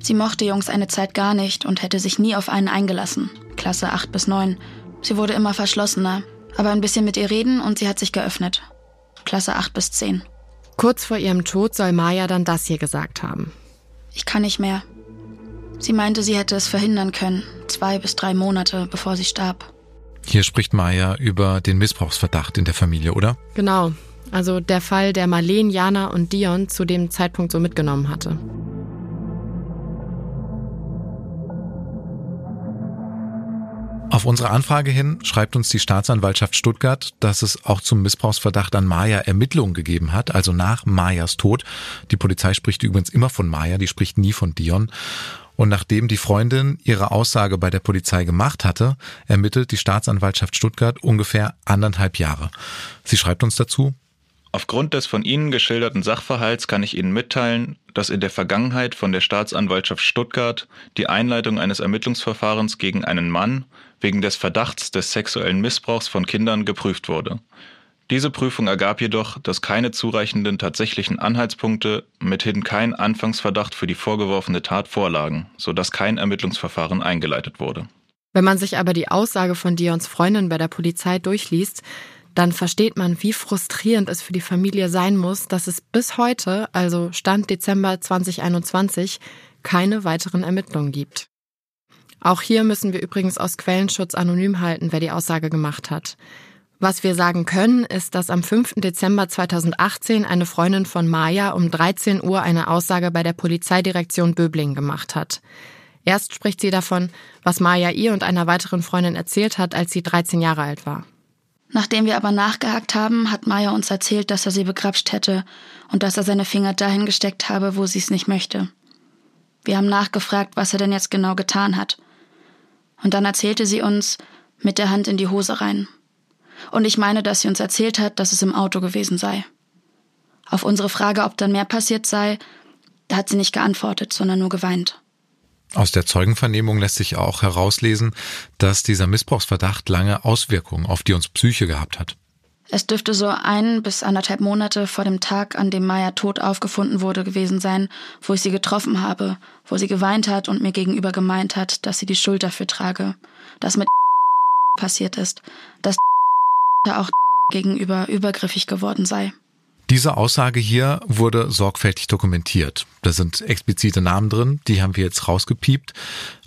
Sie mochte Jungs eine Zeit gar nicht und hätte sich nie auf einen eingelassen. Klasse 8 bis 9. Sie wurde immer verschlossener, aber ein bisschen mit ihr reden und sie hat sich geöffnet. Klasse 8 bis 10. Kurz vor ihrem Tod soll Maya dann das hier gesagt haben. Ich kann nicht mehr. Sie meinte, sie hätte es verhindern können, zwei bis drei Monate bevor sie starb. Hier spricht Maya über den Missbrauchsverdacht in der Familie, oder? Genau. Also der Fall, der Marleen, Jana und Dion zu dem Zeitpunkt so mitgenommen hatte. Auf unsere Anfrage hin schreibt uns die Staatsanwaltschaft Stuttgart, dass es auch zum Missbrauchsverdacht an Maya Ermittlungen gegeben hat, also nach Mayas Tod. Die Polizei spricht übrigens immer von Maya, die spricht nie von Dion. Und nachdem die Freundin ihre Aussage bei der Polizei gemacht hatte, ermittelt die Staatsanwaltschaft Stuttgart ungefähr anderthalb Jahre. Sie schreibt uns dazu, Aufgrund des von Ihnen geschilderten Sachverhalts kann ich Ihnen mitteilen, dass in der Vergangenheit von der Staatsanwaltschaft Stuttgart die Einleitung eines Ermittlungsverfahrens gegen einen Mann wegen des Verdachts des sexuellen Missbrauchs von Kindern geprüft wurde. Diese Prüfung ergab jedoch, dass keine zureichenden tatsächlichen Anhaltspunkte, mithin kein Anfangsverdacht für die vorgeworfene Tat vorlagen, sodass kein Ermittlungsverfahren eingeleitet wurde. Wenn man sich aber die Aussage von Dions Freundin bei der Polizei durchliest, dann versteht man, wie frustrierend es für die Familie sein muss, dass es bis heute, also Stand Dezember 2021, keine weiteren Ermittlungen gibt. Auch hier müssen wir übrigens aus Quellenschutz anonym halten, wer die Aussage gemacht hat. Was wir sagen können, ist, dass am 5. Dezember 2018 eine Freundin von Maya um 13 Uhr eine Aussage bei der Polizeidirektion Böblingen gemacht hat. Erst spricht sie davon, was Maya ihr und einer weiteren Freundin erzählt hat, als sie 13 Jahre alt war. Nachdem wir aber nachgehakt haben, hat Maya uns erzählt, dass er sie begrapscht hätte und dass er seine Finger dahin gesteckt habe, wo sie es nicht möchte. Wir haben nachgefragt, was er denn jetzt genau getan hat. Und dann erzählte sie uns mit der Hand in die Hose rein. Und ich meine, dass sie uns erzählt hat, dass es im Auto gewesen sei. Auf unsere Frage, ob dann mehr passiert sei, da hat sie nicht geantwortet, sondern nur geweint. Aus der Zeugenvernehmung lässt sich auch herauslesen, dass dieser Missbrauchsverdacht lange Auswirkungen auf die uns Psyche gehabt hat. Es dürfte so ein bis anderthalb Monate vor dem Tag, an dem Maya tot aufgefunden wurde, gewesen sein, wo ich sie getroffen habe, wo sie geweint hat und mir gegenüber gemeint hat, dass sie die Schuld dafür trage, dass mit passiert ist, dass auch gegenüber übergriffig geworden sei. Diese Aussage hier wurde sorgfältig dokumentiert. Da sind explizite Namen drin, die haben wir jetzt rausgepiept,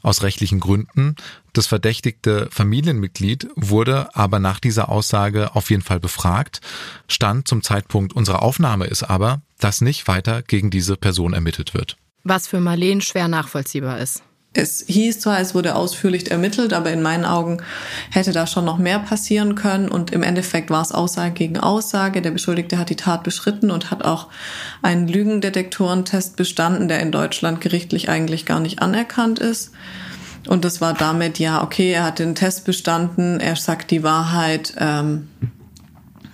aus rechtlichen Gründen. Das verdächtigte Familienmitglied wurde aber nach dieser Aussage auf jeden Fall befragt. Stand zum Zeitpunkt unserer Aufnahme ist aber, dass nicht weiter gegen diese Person ermittelt wird. Was für Marleen schwer nachvollziehbar ist. Es hieß zwar, es wurde ausführlich ermittelt, aber in meinen Augen hätte da schon noch mehr passieren können. Und im Endeffekt war es Aussage gegen Aussage. Der Beschuldigte hat die Tat beschritten und hat auch einen Lügendetektorentest bestanden, der in Deutschland gerichtlich eigentlich gar nicht anerkannt ist. Und das war damit, ja, okay, er hat den Test bestanden, er sagt die Wahrheit. Ähm,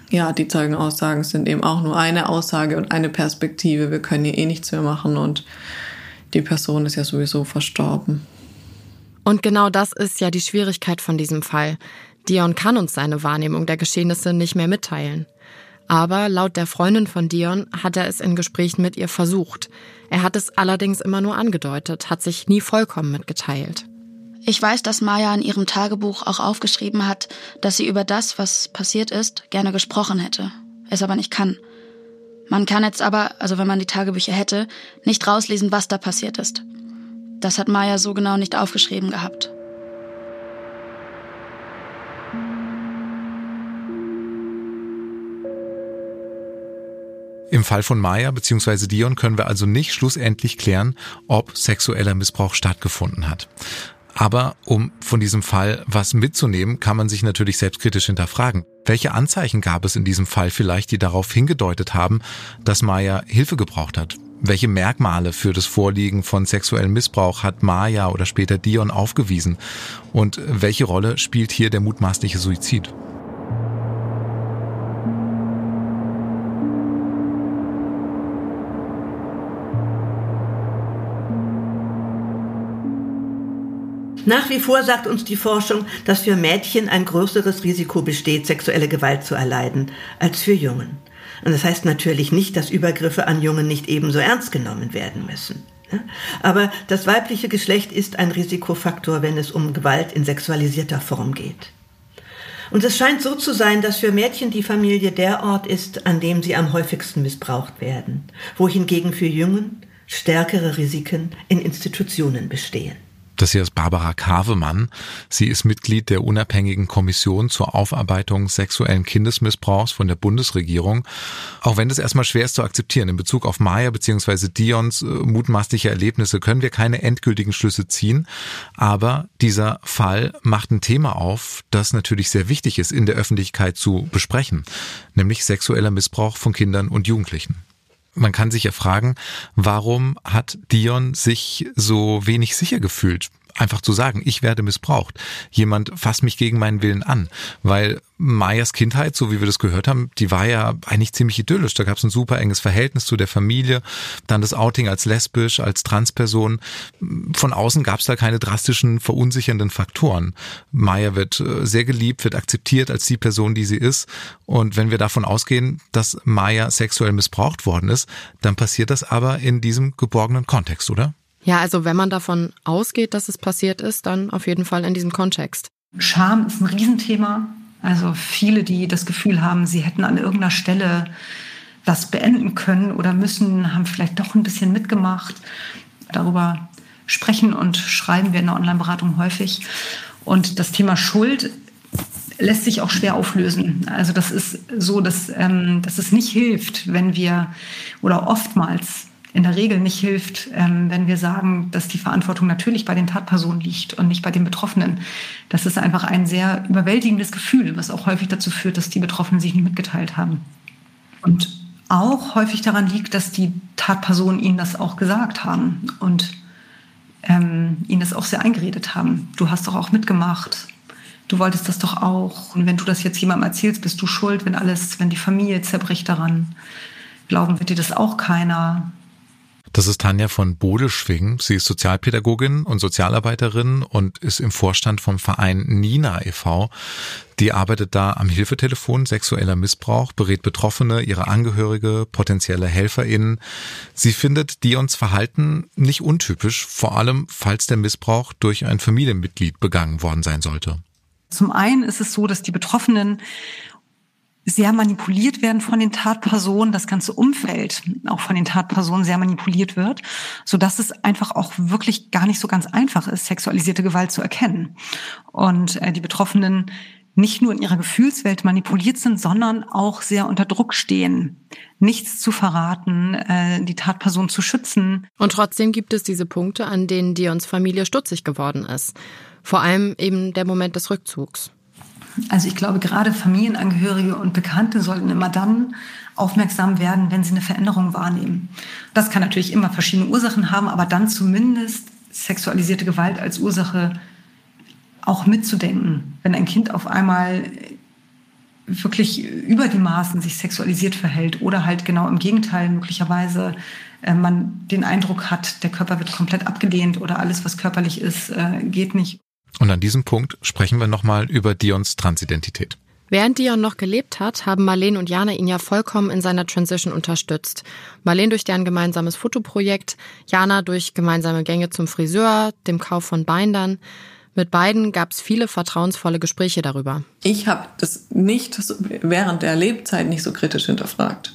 ja, die Zeugenaussagen sind eben auch nur eine Aussage und eine Perspektive. Wir können hier eh nichts mehr machen und die Person ist ja sowieso verstorben. Und genau das ist ja die Schwierigkeit von diesem Fall. Dion kann uns seine Wahrnehmung der Geschehnisse nicht mehr mitteilen. Aber laut der Freundin von Dion hat er es in Gesprächen mit ihr versucht. Er hat es allerdings immer nur angedeutet, hat sich nie vollkommen mitgeteilt. Ich weiß, dass Maya in ihrem Tagebuch auch aufgeschrieben hat, dass sie über das, was passiert ist, gerne gesprochen hätte, es aber nicht kann. Man kann jetzt aber, also wenn man die Tagebücher hätte, nicht rauslesen, was da passiert ist. Das hat Maya so genau nicht aufgeschrieben gehabt. Im Fall von Maya bzw. Dion können wir also nicht schlussendlich klären, ob sexueller Missbrauch stattgefunden hat. Aber um von diesem Fall was mitzunehmen, kann man sich natürlich selbstkritisch hinterfragen. Welche Anzeichen gab es in diesem Fall vielleicht, die darauf hingedeutet haben, dass Maya Hilfe gebraucht hat? Welche Merkmale für das Vorliegen von sexuellem Missbrauch hat Maya oder später Dion aufgewiesen? Und welche Rolle spielt hier der mutmaßliche Suizid? Nach wie vor sagt uns die Forschung, dass für Mädchen ein größeres Risiko besteht, sexuelle Gewalt zu erleiden, als für Jungen. Und das heißt natürlich nicht, dass Übergriffe an Jungen nicht ebenso ernst genommen werden müssen. Aber das weibliche Geschlecht ist ein Risikofaktor, wenn es um Gewalt in sexualisierter Form geht. Und es scheint so zu sein, dass für Mädchen die Familie der Ort ist, an dem sie am häufigsten missbraucht werden, wohingegen für Jungen stärkere Risiken in Institutionen bestehen. Das hier ist Barbara Kavemann. Sie ist Mitglied der unabhängigen Kommission zur Aufarbeitung sexuellen Kindesmissbrauchs von der Bundesregierung. Auch wenn das erstmal schwer ist zu akzeptieren, in Bezug auf Maya bzw. Dions äh, mutmaßliche Erlebnisse können wir keine endgültigen Schlüsse ziehen. Aber dieser Fall macht ein Thema auf, das natürlich sehr wichtig ist, in der Öffentlichkeit zu besprechen, nämlich sexueller Missbrauch von Kindern und Jugendlichen man kann sich ja fragen, warum hat Dion sich so wenig sicher gefühlt? Einfach zu sagen, ich werde missbraucht. Jemand fasst mich gegen meinen Willen an. Weil Mayas Kindheit, so wie wir das gehört haben, die war ja eigentlich ziemlich idyllisch. Da gab es ein super enges Verhältnis zu der Familie, dann das Outing als lesbisch, als Transperson. Von außen gab es da keine drastischen, verunsichernden Faktoren. Maya wird äh, sehr geliebt, wird akzeptiert als die Person, die sie ist. Und wenn wir davon ausgehen, dass Maya sexuell missbraucht worden ist, dann passiert das aber in diesem geborgenen Kontext, oder? Ja, also wenn man davon ausgeht, dass es passiert ist, dann auf jeden Fall in diesem Kontext. Scham ist ein Riesenthema. Also viele, die das Gefühl haben, sie hätten an irgendeiner Stelle das beenden können oder müssen, haben vielleicht doch ein bisschen mitgemacht. Darüber sprechen und schreiben wir in der Online-Beratung häufig. Und das Thema Schuld lässt sich auch schwer auflösen. Also das ist so, dass, ähm, dass es nicht hilft, wenn wir oder oftmals in der Regel nicht hilft, ähm, wenn wir sagen, dass die Verantwortung natürlich bei den Tatpersonen liegt und nicht bei den Betroffenen. Das ist einfach ein sehr überwältigendes Gefühl, was auch häufig dazu führt, dass die Betroffenen sich nicht mitgeteilt haben. Und auch häufig daran liegt, dass die Tatpersonen ihnen das auch gesagt haben und ähm, ihnen das auch sehr eingeredet haben. Du hast doch auch mitgemacht. Du wolltest das doch auch. Und wenn du das jetzt jemandem erzählst, bist du schuld, wenn alles, wenn die Familie zerbricht daran. Glauben wird dir das auch keiner. Das ist Tanja von Bodeschwing. Sie ist Sozialpädagogin und Sozialarbeiterin und ist im Vorstand vom Verein Nina e.V. Die arbeitet da am Hilfetelefon sexueller Missbrauch, berät Betroffene, ihre Angehörige, potenzielle HelferInnen. Sie findet Dions Verhalten nicht untypisch, vor allem falls der Missbrauch durch ein Familienmitglied begangen worden sein sollte. Zum einen ist es so, dass die Betroffenen sehr manipuliert werden von den Tatpersonen, das ganze Umfeld auch von den Tatpersonen sehr manipuliert wird, so dass es einfach auch wirklich gar nicht so ganz einfach ist, sexualisierte Gewalt zu erkennen. Und äh, die Betroffenen nicht nur in ihrer Gefühlswelt manipuliert sind, sondern auch sehr unter Druck stehen, nichts zu verraten, äh, die Tatperson zu schützen. Und trotzdem gibt es diese Punkte, an denen Dions Familie stutzig geworden ist. Vor allem eben der Moment des Rückzugs. Also ich glaube, gerade Familienangehörige und Bekannte sollten immer dann aufmerksam werden, wenn sie eine Veränderung wahrnehmen. Das kann natürlich immer verschiedene Ursachen haben, aber dann zumindest sexualisierte Gewalt als Ursache auch mitzudenken. Wenn ein Kind auf einmal wirklich über die Maßen sich sexualisiert verhält oder halt genau im Gegenteil möglicherweise äh, man den Eindruck hat, der Körper wird komplett abgelehnt oder alles, was körperlich ist, äh, geht nicht. Und an diesem Punkt sprechen wir nochmal über Dions Transidentität. Während Dion noch gelebt hat, haben Marlene und Jana ihn ja vollkommen in seiner Transition unterstützt. Marlene durch deren gemeinsames Fotoprojekt, Jana durch gemeinsame Gänge zum Friseur, dem Kauf von Bindern. Mit beiden gab es viele vertrauensvolle Gespräche darüber. Ich habe das nicht während der Lebzeit nicht so kritisch hinterfragt.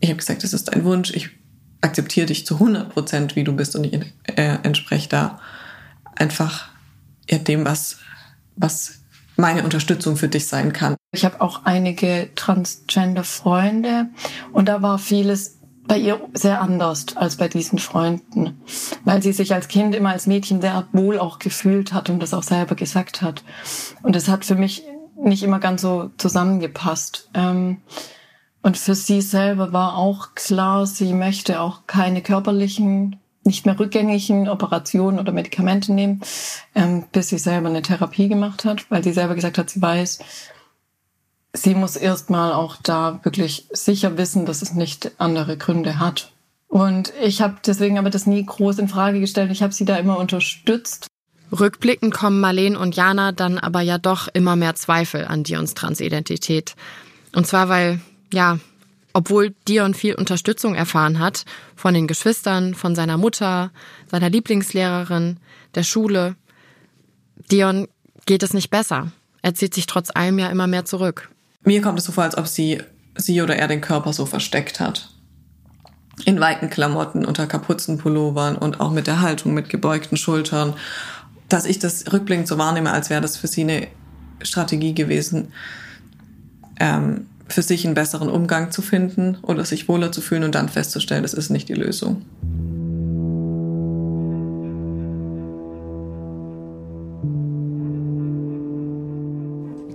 Ich habe gesagt, es ist ein Wunsch, ich akzeptiere dich zu 100 Prozent, wie du bist und ich äh, entspreche da einfach ja, dem, was, was meine Unterstützung für dich sein kann. Ich habe auch einige Transgender-Freunde und da war vieles bei ihr sehr anders als bei diesen Freunden, weil sie sich als Kind immer als Mädchen sehr wohl auch gefühlt hat und das auch selber gesagt hat. Und das hat für mich nicht immer ganz so zusammengepasst. Ähm, und für sie selber war auch klar, sie möchte auch keine körperlichen nicht mehr rückgängigen Operationen oder Medikamente nehmen, ähm, bis sie selber eine Therapie gemacht hat, weil sie selber gesagt hat, sie weiß, sie muss erstmal auch da wirklich sicher wissen, dass es nicht andere Gründe hat. Und ich habe deswegen aber das nie groß in Frage gestellt. Ich habe sie da immer unterstützt. Rückblickend kommen Marleen und Jana dann aber ja doch immer mehr Zweifel an Dions Transidentität. Und zwar, weil, ja, obwohl Dion viel Unterstützung erfahren hat von den Geschwistern, von seiner Mutter, seiner Lieblingslehrerin, der Schule. Dion geht es nicht besser. Er zieht sich trotz allem ja immer mehr zurück. Mir kommt es so vor, als ob sie, sie oder er den Körper so versteckt hat. In weiten Klamotten, unter Kapuzenpullovern und auch mit der Haltung, mit gebeugten Schultern. Dass ich das rückblickend so wahrnehme, als wäre das für sie eine Strategie gewesen, ähm, für sich einen besseren Umgang zu finden oder sich wohler zu fühlen und dann festzustellen, das ist nicht die Lösung.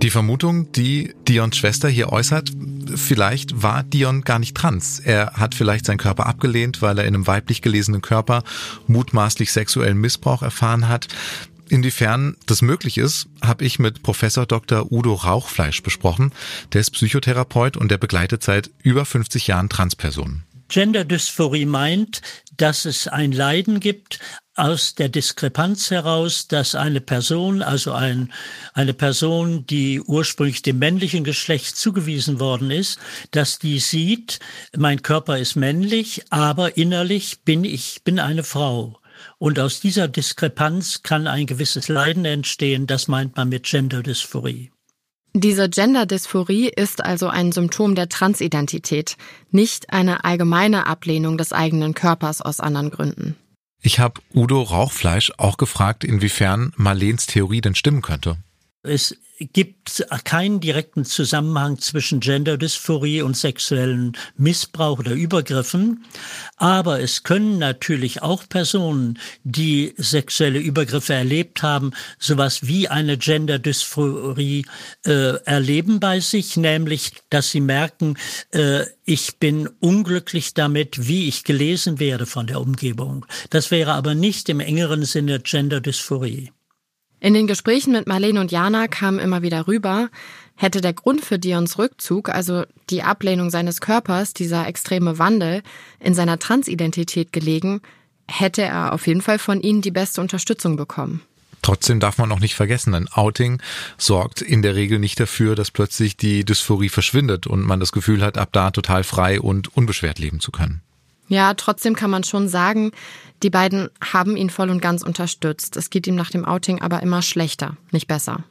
Die Vermutung, die Dions Schwester hier äußert, vielleicht war Dion gar nicht trans. Er hat vielleicht seinen Körper abgelehnt, weil er in einem weiblich gelesenen Körper mutmaßlich sexuellen Missbrauch erfahren hat. Inwiefern das möglich ist, habe ich mit Professor Dr. Udo Rauchfleisch besprochen. Der ist Psychotherapeut und der begleitet seit über 50 Jahren Transpersonen. Genderdysphorie meint, dass es ein Leiden gibt aus der Diskrepanz heraus, dass eine Person, also ein, eine Person, die ursprünglich dem männlichen Geschlecht zugewiesen worden ist, dass die sieht, mein Körper ist männlich, aber innerlich bin ich, bin eine Frau. Und aus dieser Diskrepanz kann ein gewisses Leiden entstehen. Das meint man mit Genderdysphorie. Diese Genderdysphorie ist also ein Symptom der Transidentität, nicht eine allgemeine Ablehnung des eigenen Körpers aus anderen Gründen. Ich habe Udo Rauchfleisch auch gefragt, inwiefern Marlens Theorie denn stimmen könnte. Es gibt keinen direkten Zusammenhang zwischen Genderdysphorie und sexuellen Missbrauch oder Übergriffen. Aber es können natürlich auch Personen, die sexuelle Übergriffe erlebt haben, sowas wie eine Genderdysphorie äh, erleben bei sich, nämlich, dass sie merken, äh, ich bin unglücklich damit, wie ich gelesen werde von der Umgebung. Das wäre aber nicht im engeren Sinne Genderdysphorie. In den Gesprächen mit Marlene und Jana kam immer wieder rüber, hätte der Grund für Dions Rückzug, also die Ablehnung seines Körpers, dieser extreme Wandel, in seiner Transidentität gelegen, hätte er auf jeden Fall von ihnen die beste Unterstützung bekommen. Trotzdem darf man auch nicht vergessen, ein Outing sorgt in der Regel nicht dafür, dass plötzlich die Dysphorie verschwindet und man das Gefühl hat, ab da total frei und unbeschwert leben zu können. Ja, trotzdem kann man schon sagen, die beiden haben ihn voll und ganz unterstützt. Es geht ihm nach dem Outing aber immer schlechter, nicht besser.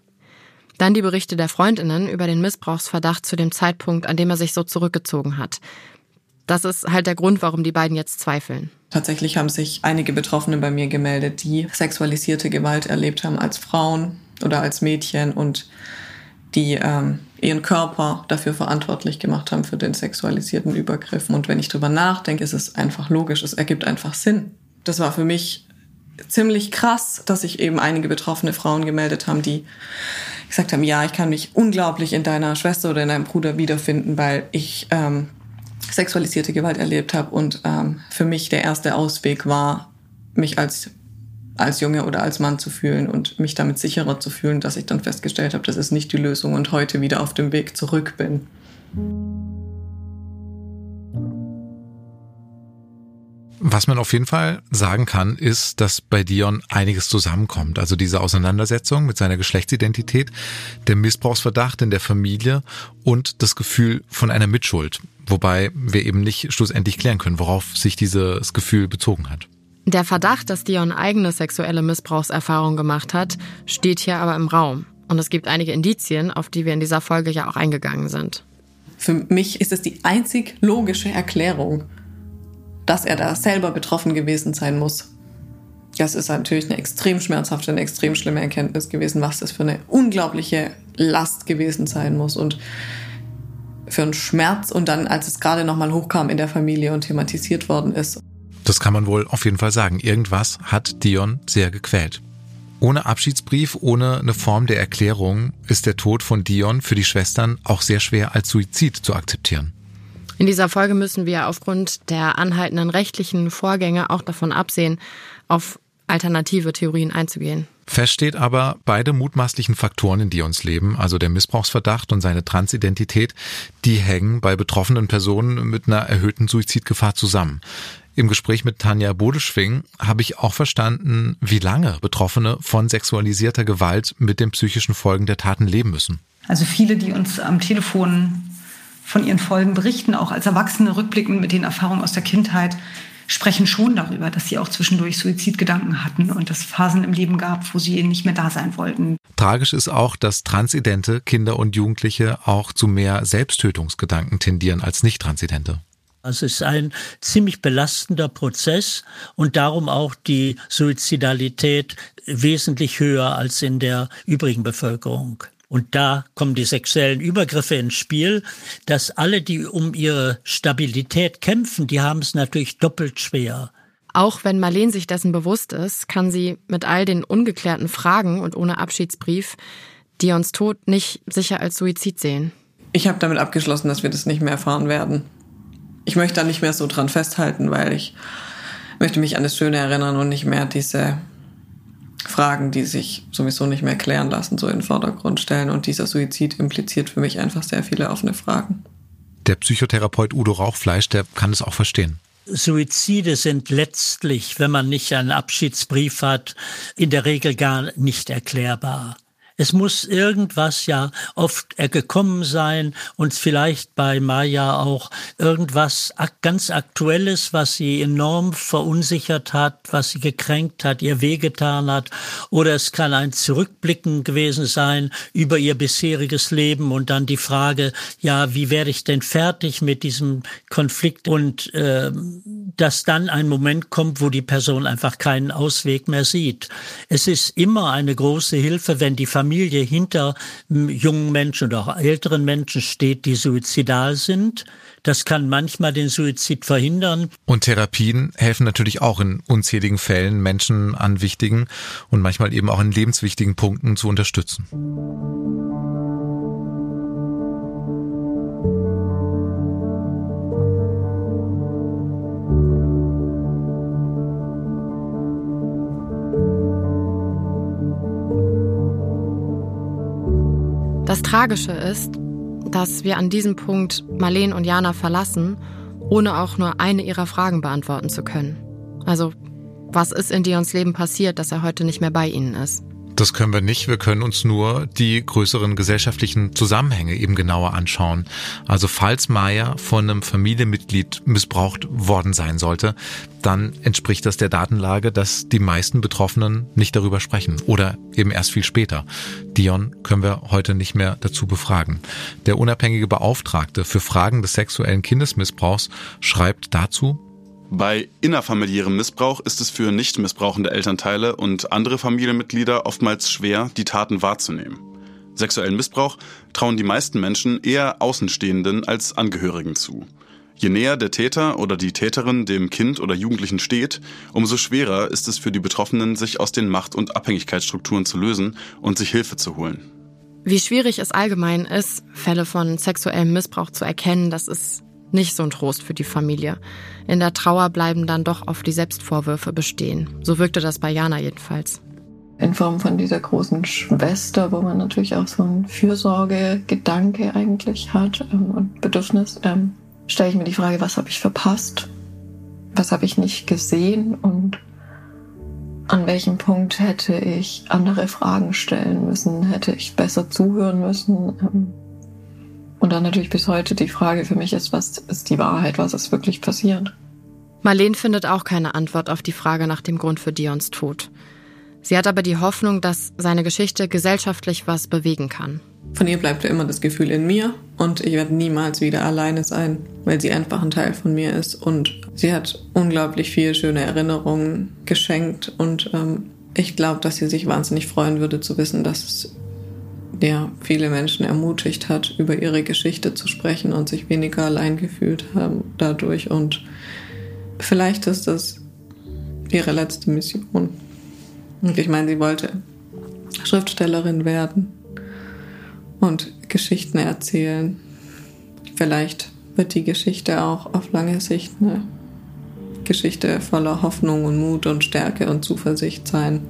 Dann die Berichte der Freundinnen über den Missbrauchsverdacht zu dem Zeitpunkt, an dem er sich so zurückgezogen hat. Das ist halt der Grund, warum die beiden jetzt zweifeln. Tatsächlich haben sich einige Betroffene bei mir gemeldet, die sexualisierte Gewalt erlebt haben als Frauen oder als Mädchen und die ähm, ihren Körper dafür verantwortlich gemacht haben für den sexualisierten Übergriffen. Und wenn ich drüber nachdenke, ist es einfach logisch, es ergibt einfach Sinn das war für mich ziemlich krass, dass sich eben einige betroffene Frauen gemeldet haben, die gesagt haben, ja, ich kann mich unglaublich in deiner Schwester oder in deinem Bruder wiederfinden, weil ich ähm, sexualisierte Gewalt erlebt habe und ähm, für mich der erste Ausweg war, mich als als Junge oder als Mann zu fühlen und mich damit sicherer zu fühlen, dass ich dann festgestellt habe, das ist nicht die Lösung und heute wieder auf dem Weg zurück bin. Was man auf jeden Fall sagen kann, ist, dass bei Dion einiges zusammenkommt. Also diese Auseinandersetzung mit seiner Geschlechtsidentität, der Missbrauchsverdacht in der Familie und das Gefühl von einer Mitschuld. Wobei wir eben nicht schlussendlich klären können, worauf sich dieses Gefühl bezogen hat. Der Verdacht, dass Dion eigene sexuelle Missbrauchserfahrung gemacht hat, steht hier aber im Raum. Und es gibt einige Indizien, auf die wir in dieser Folge ja auch eingegangen sind. Für mich ist es die einzig logische Erklärung dass er da selber betroffen gewesen sein muss. Das ist natürlich eine extrem schmerzhafte, eine extrem schlimme Erkenntnis gewesen, was das für eine unglaubliche Last gewesen sein muss und für einen Schmerz und dann, als es gerade nochmal hochkam in der Familie und thematisiert worden ist. Das kann man wohl auf jeden Fall sagen. Irgendwas hat Dion sehr gequält. Ohne Abschiedsbrief, ohne eine Form der Erklärung ist der Tod von Dion für die Schwestern auch sehr schwer als Suizid zu akzeptieren. In dieser Folge müssen wir aufgrund der anhaltenden rechtlichen Vorgänge auch davon absehen, auf alternative Theorien einzugehen. Fest steht aber, beide mutmaßlichen Faktoren in Dions Leben, also der Missbrauchsverdacht und seine Transidentität, die hängen bei betroffenen Personen mit einer erhöhten Suizidgefahr zusammen. Im Gespräch mit Tanja Bodeschwing habe ich auch verstanden, wie lange Betroffene von sexualisierter Gewalt mit den psychischen Folgen der Taten leben müssen. Also viele, die uns am Telefon von ihren Folgen berichten, auch als Erwachsene rückblickend mit den Erfahrungen aus der Kindheit, sprechen schon darüber, dass sie auch zwischendurch Suizidgedanken hatten und es Phasen im Leben gab, wo sie nicht mehr da sein wollten. Tragisch ist auch, dass transidente Kinder und Jugendliche auch zu mehr Selbsttötungsgedanken tendieren als nicht transidente. Also es ist ein ziemlich belastender Prozess und darum auch die Suizidalität wesentlich höher als in der übrigen Bevölkerung. Und da kommen die sexuellen Übergriffe ins Spiel, dass alle, die um ihre Stabilität kämpfen, die haben es natürlich doppelt schwer. Auch wenn Marlene sich dessen bewusst ist, kann sie mit all den ungeklärten Fragen und ohne Abschiedsbrief Dions Tod nicht sicher als Suizid sehen. Ich habe damit abgeschlossen, dass wir das nicht mehr erfahren werden. Ich möchte da nicht mehr so dran festhalten, weil ich möchte mich an das Schöne erinnern und nicht mehr diese Fragen, die sich sowieso nicht mehr klären lassen, so in den Vordergrund stellen. Und dieser Suizid impliziert für mich einfach sehr viele offene Fragen. Der Psychotherapeut Udo Rauchfleisch, der kann es auch verstehen. Suizide sind letztlich, wenn man nicht einen Abschiedsbrief hat, in der Regel gar nicht erklärbar. Es muss irgendwas ja oft gekommen sein und vielleicht bei Maya auch irgendwas ganz Aktuelles, was sie enorm verunsichert hat, was sie gekränkt hat, ihr wehgetan hat. Oder es kann ein Zurückblicken gewesen sein über ihr bisheriges Leben und dann die Frage, ja, wie werde ich denn fertig mit diesem Konflikt? Und äh, dass dann ein Moment kommt, wo die Person einfach keinen Ausweg mehr sieht. Es ist immer eine große Hilfe, wenn die Familie Familie hinter jungen Menschen oder auch älteren Menschen steht, die suizidal sind. Das kann manchmal den Suizid verhindern. Und Therapien helfen natürlich auch in unzähligen Fällen, Menschen an wichtigen und manchmal eben auch in lebenswichtigen Punkten zu unterstützen. Das Tragische ist, dass wir an diesem Punkt Marleen und Jana verlassen, ohne auch nur eine ihrer Fragen beantworten zu können. Also, was ist in Dions Leben passiert, dass er heute nicht mehr bei ihnen ist? Das können wir nicht. Wir können uns nur die größeren gesellschaftlichen Zusammenhänge eben genauer anschauen. Also falls Maya von einem Familienmitglied missbraucht worden sein sollte, dann entspricht das der Datenlage, dass die meisten Betroffenen nicht darüber sprechen oder eben erst viel später. Dion können wir heute nicht mehr dazu befragen. Der unabhängige Beauftragte für Fragen des sexuellen Kindesmissbrauchs schreibt dazu, bei innerfamiliärem Missbrauch ist es für nicht missbrauchende Elternteile und andere Familienmitglieder oftmals schwer, die Taten wahrzunehmen. Sexuellen Missbrauch trauen die meisten Menschen eher Außenstehenden als Angehörigen zu. Je näher der Täter oder die Täterin dem Kind oder Jugendlichen steht, umso schwerer ist es für die Betroffenen, sich aus den Macht- und Abhängigkeitsstrukturen zu lösen und sich Hilfe zu holen. Wie schwierig es allgemein ist, Fälle von sexuellem Missbrauch zu erkennen, das ist nicht so ein Trost für die Familie. In der Trauer bleiben dann doch oft die Selbstvorwürfe bestehen. So wirkte das bei Jana jedenfalls. In Form von dieser großen Schwester, wo man natürlich auch so ein Fürsorgegedanke eigentlich hat ähm, und Bedürfnis, ähm, stelle ich mir die Frage, was habe ich verpasst? Was habe ich nicht gesehen? Und an welchem Punkt hätte ich andere Fragen stellen müssen? Hätte ich besser zuhören müssen? Ähm, und dann natürlich bis heute die Frage für mich ist, was ist die Wahrheit, was ist wirklich passiert? Marlene findet auch keine Antwort auf die Frage nach dem Grund für Dions Tod. Sie hat aber die Hoffnung, dass seine Geschichte gesellschaftlich was bewegen kann. Von ihr bleibt immer das Gefühl in mir und ich werde niemals wieder alleine sein, weil sie einfach ein Teil von mir ist und sie hat unglaublich viele schöne Erinnerungen geschenkt und ähm, ich glaube, dass sie sich wahnsinnig freuen würde zu wissen, dass es ja, viele Menschen ermutigt hat, über ihre Geschichte zu sprechen und sich weniger allein gefühlt haben dadurch. Und vielleicht ist das ihre letzte Mission. Und ich meine, sie wollte Schriftstellerin werden und Geschichten erzählen. Vielleicht wird die Geschichte auch auf lange Sicht eine Geschichte voller Hoffnung und Mut und Stärke und Zuversicht sein.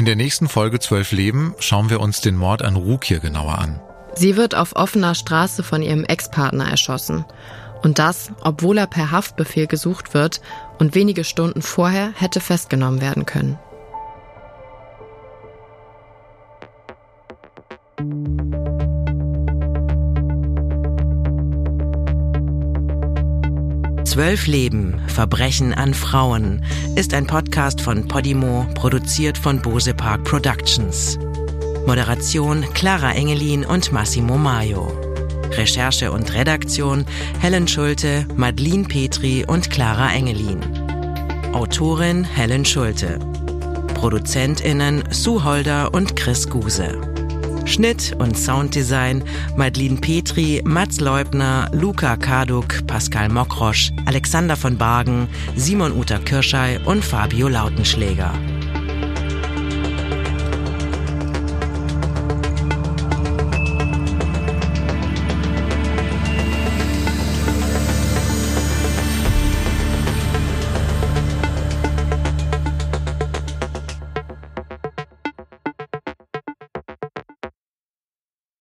In der nächsten Folge Zwölf Leben schauen wir uns den Mord an Rukir genauer an. Sie wird auf offener Straße von ihrem Ex-Partner erschossen. Und das, obwohl er per Haftbefehl gesucht wird und wenige Stunden vorher hätte festgenommen werden können. Zwölf Leben, Verbrechen an Frauen ist ein Podcast von Podimo, produziert von Bose Park Productions. Moderation Clara Engelin und Massimo Maio. Recherche und Redaktion Helen Schulte, Madeline Petri und Clara Engelin. Autorin Helen Schulte. ProduzentInnen Sue Holder und Chris Guse. Schnitt und Sounddesign Madeline Petri, Mats Leubner, Luca Karduk, Pascal Mokrosch, Alexander von Bargen, Simon Uta Kirschei und Fabio Lautenschläger.